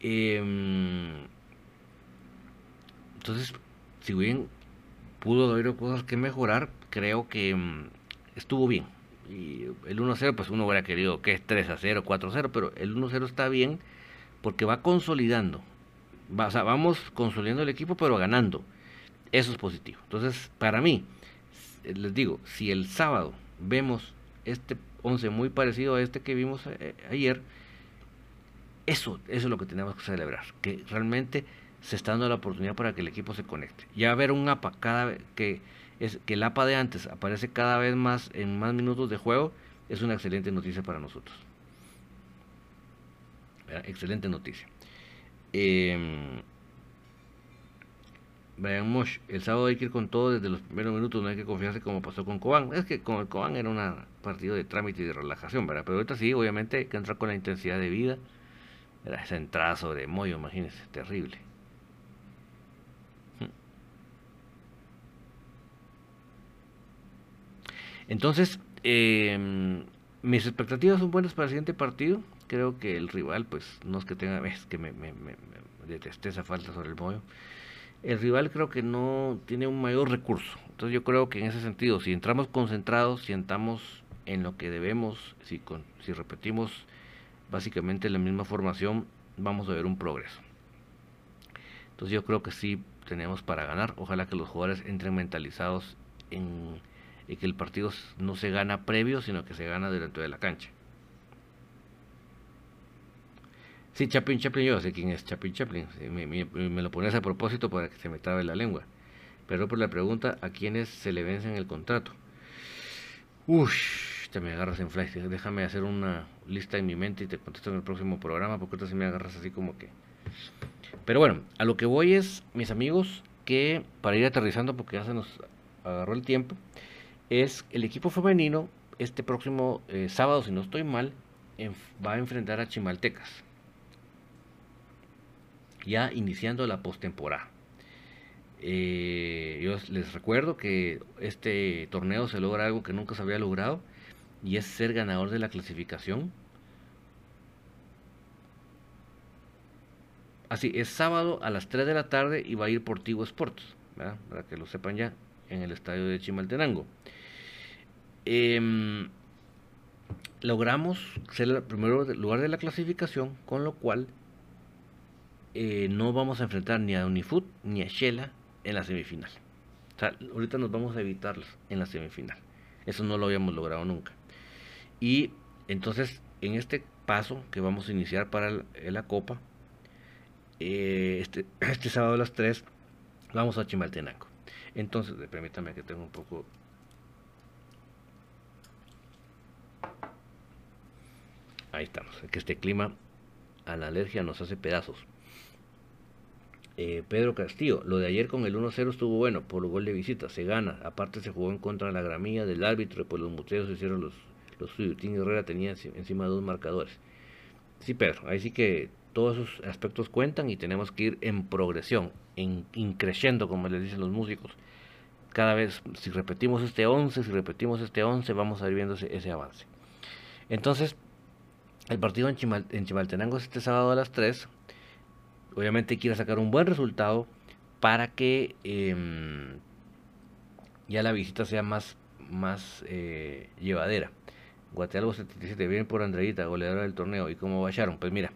Eh, entonces, si bien pudo haber cosas que mejorar, creo que mm, estuvo bien. Y el 1-0, pues uno hubiera querido que es 3-0, 4-0, pero el 1-0 está bien porque va consolidando. Va, o sea, vamos consolidando el equipo, pero ganando. Eso es positivo. Entonces, para mí, les digo, si el sábado vemos este 11 muy parecido a este que vimos eh, ayer, eso, eso es lo que tenemos que celebrar. Que realmente se está dando la oportunidad para que el equipo se conecte. Ya ver un APA cada vez que es que el APA de antes aparece cada vez más en más minutos de juego es una excelente noticia para nosotros. Excelente noticia. Eh, Brian Mosh, el sábado hay que ir con todo desde los primeros minutos, no hay que confiarse como pasó con Cobán. Es que con el Cobán era un partido de trámite y de relajación, ¿verdad? Pero ahorita sí, obviamente hay que entrar con la intensidad de vida. Era esa entrada sobre Moyo, imagínense, terrible. Entonces, em, mis expectativas son buenas para el siguiente partido. Creo que el rival, pues, no es que tenga, es que me, me, detesté esa falta sobre el mollo. El rival creo que no tiene un mayor recurso. Entonces yo creo que en ese sentido, si entramos concentrados, si entramos en lo que debemos, si, con, si repetimos básicamente la misma formación, vamos a ver un progreso. Entonces yo creo que sí tenemos para ganar. Ojalá que los jugadores entren mentalizados en, que el partido no se gana previo, sino que se gana dentro de la cancha. Sí, Chaplin Chaplin, yo sé quién es Chaplin Chaplin. me, lo pones a propósito para que se me trabe la lengua. Pero por la pregunta, ¿a quiénes se le vencen el contrato? Uy, te me agarras en flash. Déjame hacer una lista en mi mente y te contesto en el próximo programa, porque ahorita si me agarras así como que... Pero bueno, a lo que voy es, mis amigos, que para ir aterrizando, porque ya se nos agarró el tiempo, es el equipo femenino este próximo eh, sábado, si no estoy mal, va a enfrentar a Chimaltecas. Ya iniciando la postemporada. Eh, yo les recuerdo que este torneo se logra algo que nunca se había logrado y es ser ganador de la clasificación Así, es sábado a las 3 de la tarde y va a ir por Tigo Sports, para que lo sepan ya, en el estadio de Chimaltenango. Em, logramos ser el primer lugar de la clasificación, con lo cual eh, no vamos a enfrentar ni a Unifoot ni a Shela en la semifinal. O sea, ahorita nos vamos a evitarlos en la semifinal. Eso no lo habíamos logrado nunca. Y entonces, en este paso que vamos a iniciar para la Copa, eh, este, este sábado a las 3 vamos a Chimaltenango. Entonces, permítame que tengo un poco... Ahí estamos, que este clima a la alergia nos hace pedazos. Eh, Pedro Castillo, lo de ayer con el 1-0 estuvo bueno por el gol de visita, se gana. Aparte se jugó en contra de la gramilla del árbitro, pues los museos hicieron los, los suyos. Herrera tenía encima dos marcadores. Sí, Pedro, ahí sí que todos esos aspectos cuentan y tenemos que ir en progresión, en como les dicen los músicos. Cada vez, si repetimos este 11, si repetimos este 11, vamos a ir viendo ese, avance. Entonces, el partido en, Chimaltenango es este sábado a las 3. Obviamente quiere sacar un buen resultado para que em, ya la visita sea más, más eh, llevadera. Guatealgo 77, bien por Andreita, goleadora del torneo. ¿Y cómo va Sharon? Pues mira,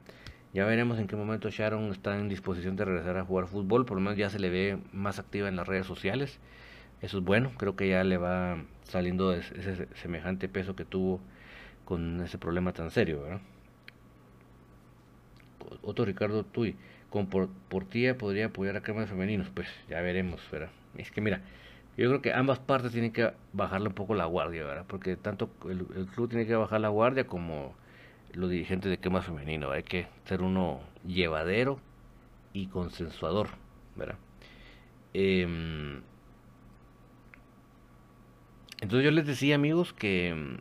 ya veremos en qué momento Sharon está en disposición de regresar a jugar fútbol, por lo menos ya se le ve más activa en las redes sociales. Eso es bueno, creo que ya le va saliendo ese semejante peso que tuvo con ese problema tan serio. Otro Ricardo Tuy, con por, Portilla podría apoyar a cremas femeninos, pues ya veremos, ¿verdad? Es que mira, yo creo que ambas partes tienen que bajarle un poco la guardia, ¿verdad? Porque tanto el club tiene que bajar la guardia como los dirigentes de quema femenino. Hay que ser uno llevadero y consensuador, ¿verdad? Em, entonces yo les decía, amigos, que,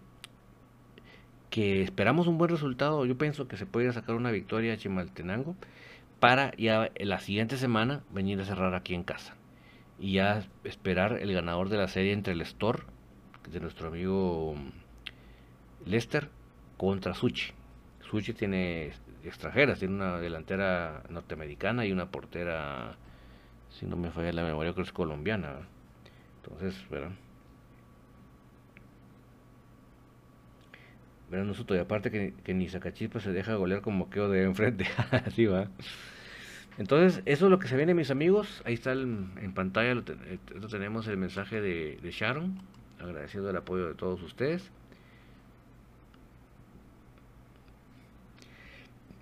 que esperamos un buen resultado. Yo pienso que se puede sacar una victoria a Chimaltenango para ya la siguiente semana venir a cerrar aquí en casa. Y ya esperar el ganador de la serie entre el Store, de nuestro amigo Lester, contra Suchi. Suchi tiene extranjeras, tiene una delantera norteamericana y una portera, si no me falla la memoria, creo que es colombiana. Entonces, verán. Verán nosotros, y aparte que, ni Sacachispa se deja golear como quedó de enfrente. Así va. Entonces, eso es lo que se viene, mis amigos. Ahí está en pantalla, lo, eh, tenemos el mensaje de, Sharon, agradeciendo el apoyo de todos ustedes.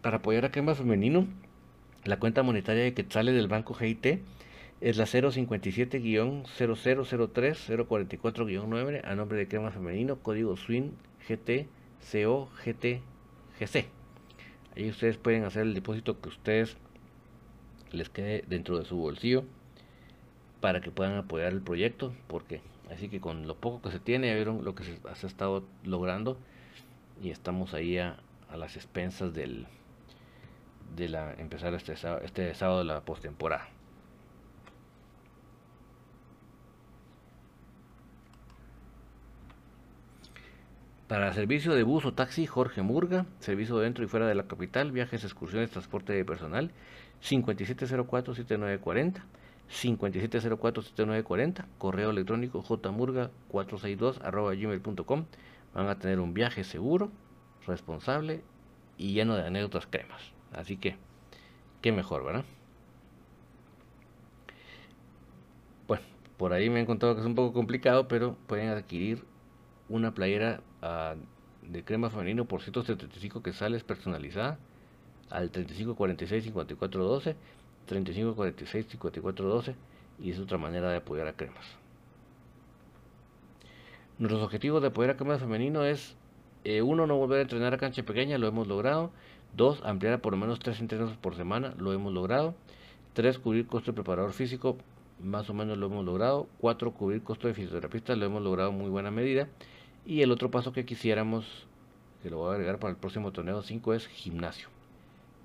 para apoyar a Crema Femenino, la cuenta monetaria de que sale del banco GIT es la 057-0003-044-9 a nombre de Crema Femenino, código SWIN GT. Ahí ustedes pueden hacer el depósito que ustedes les quede dentro de su bolsillo para que puedan apoyar el proyecto, porque así que con lo poco que se tiene, ya vieron lo que se, ha estado logrando y estamos ahí a las expensas del, de la empezar este, este sábado de la postemporada. Para servicio de bus o taxi, Jorge Murga. Servicio dentro y fuera de la capital, viajes, excursiones, transporte de personal. 5704-7940. 5704-7940. Correo electrónico jmurga462 arroba gmail.com. Van a tener un viaje seguro, responsable y lleno de anécdotas cremas. Así que, qué mejor, ¿verdad? Bueno, por ahí me han contado que es un poco complicado, pero pueden adquirir una playera uh, de crema femenino por 175 que sales personalizada al 3546 5412 3546 5412 y es otra manera de apoyar a cremas. Nuestros objetivos de apoyar a cremas femenino es eh, uno, no volver a entrenar a cancha pequeña, lo hemos logrado. Dos, ampliar a por lo menos tres entrenos por semana, lo hemos logrado. Tres, cubrir costo de preparador físico, más o menos lo hemos logrado. Cuatro, cubrir costo de fisioterapista, lo hemos logrado en muy buena medida. Y el otro paso que quisiéramos, que lo voy a agregar para el próximo torneo 5, es gimnasio.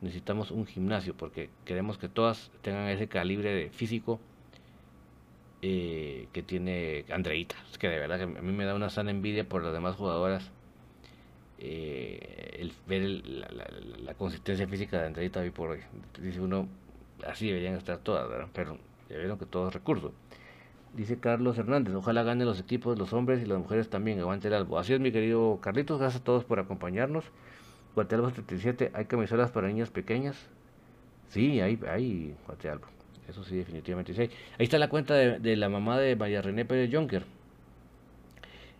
Necesitamos un gimnasio porque queremos que todas tengan ese calibre de físico eh, que tiene Andreita. Es que de verdad que a mí me da una sana envidia por las demás jugadoras. Eh, el ver la, consistencia física de Andreita hoy por hoy. Dice uno, así deberían estar todas, ¿verdad? pero ya vieron que todo es recurso. Dice Carlos Hernández, ojalá ganen los equipos, los hombres y las mujeres también, aguante el albo. Así es, mi querido Carlitos, gracias a todos por acompañarnos. Guatelalbo 37, ¿hay camisolas para niñas pequeñas? Sí, hay, hay. Eso sí, definitivamente sí. Ahí está la cuenta de, la mamá de María René Pérez Jonker.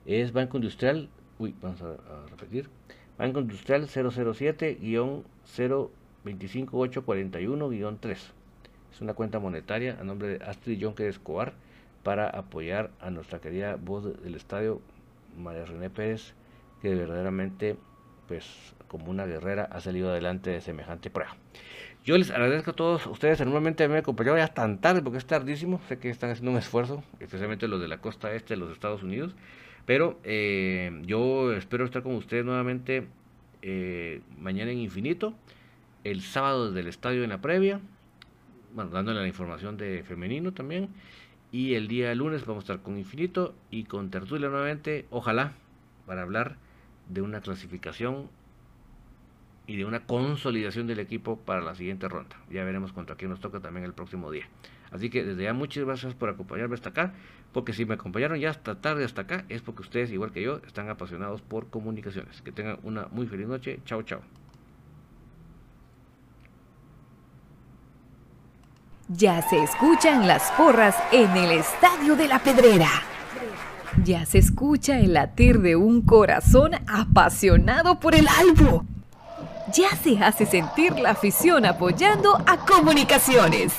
Es Banco Industrial, uy, vamos a, repetir. Banco Industrial 007-025841-3. Es una cuenta monetaria a nombre de Astrid Jonker Escobar para apoyar a nuestra querida voz del estadio, María René Pérez, que verdaderamente, pues, como una guerrera, ha salido adelante de semejante prueba. Yo les agradezco a todos ustedes, normalmente me acompañado ya tan tarde porque es tardísimo, sé que están haciendo un esfuerzo, especialmente los de la costa este de los Estados Unidos, pero eh, yo espero estar con ustedes nuevamente eh, mañana en Infinito, el sábado desde el estadio en la previa, bueno, dándole la información de femenino también, y el día lunes vamos a estar con Infinito y con Tertulia nuevamente, ojalá, para hablar de una clasificación y de una consolidación del equipo para la siguiente ronda. Ya veremos contra quién nos toca también el próximo día. Así que desde ya muchas gracias por acompañarme hasta acá, porque si me acompañaron ya hasta tarde hasta acá es porque ustedes, igual que yo, están apasionados por comunicaciones. Que tengan una muy feliz noche. Chao, chao. Ya se escuchan las porras en el Estadio de la Pedrera. Ya se escucha el latir de un corazón apasionado por el albo. Ya se hace sentir la afición apoyando a comunicaciones.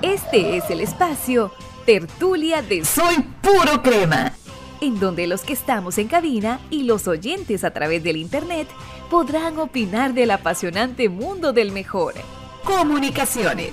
Este es el espacio Tertulia de Soy Puro Crema, en donde los que estamos en cabina y los oyentes a través del Internet podrán opinar del apasionante mundo del mejor. Comunicaciones.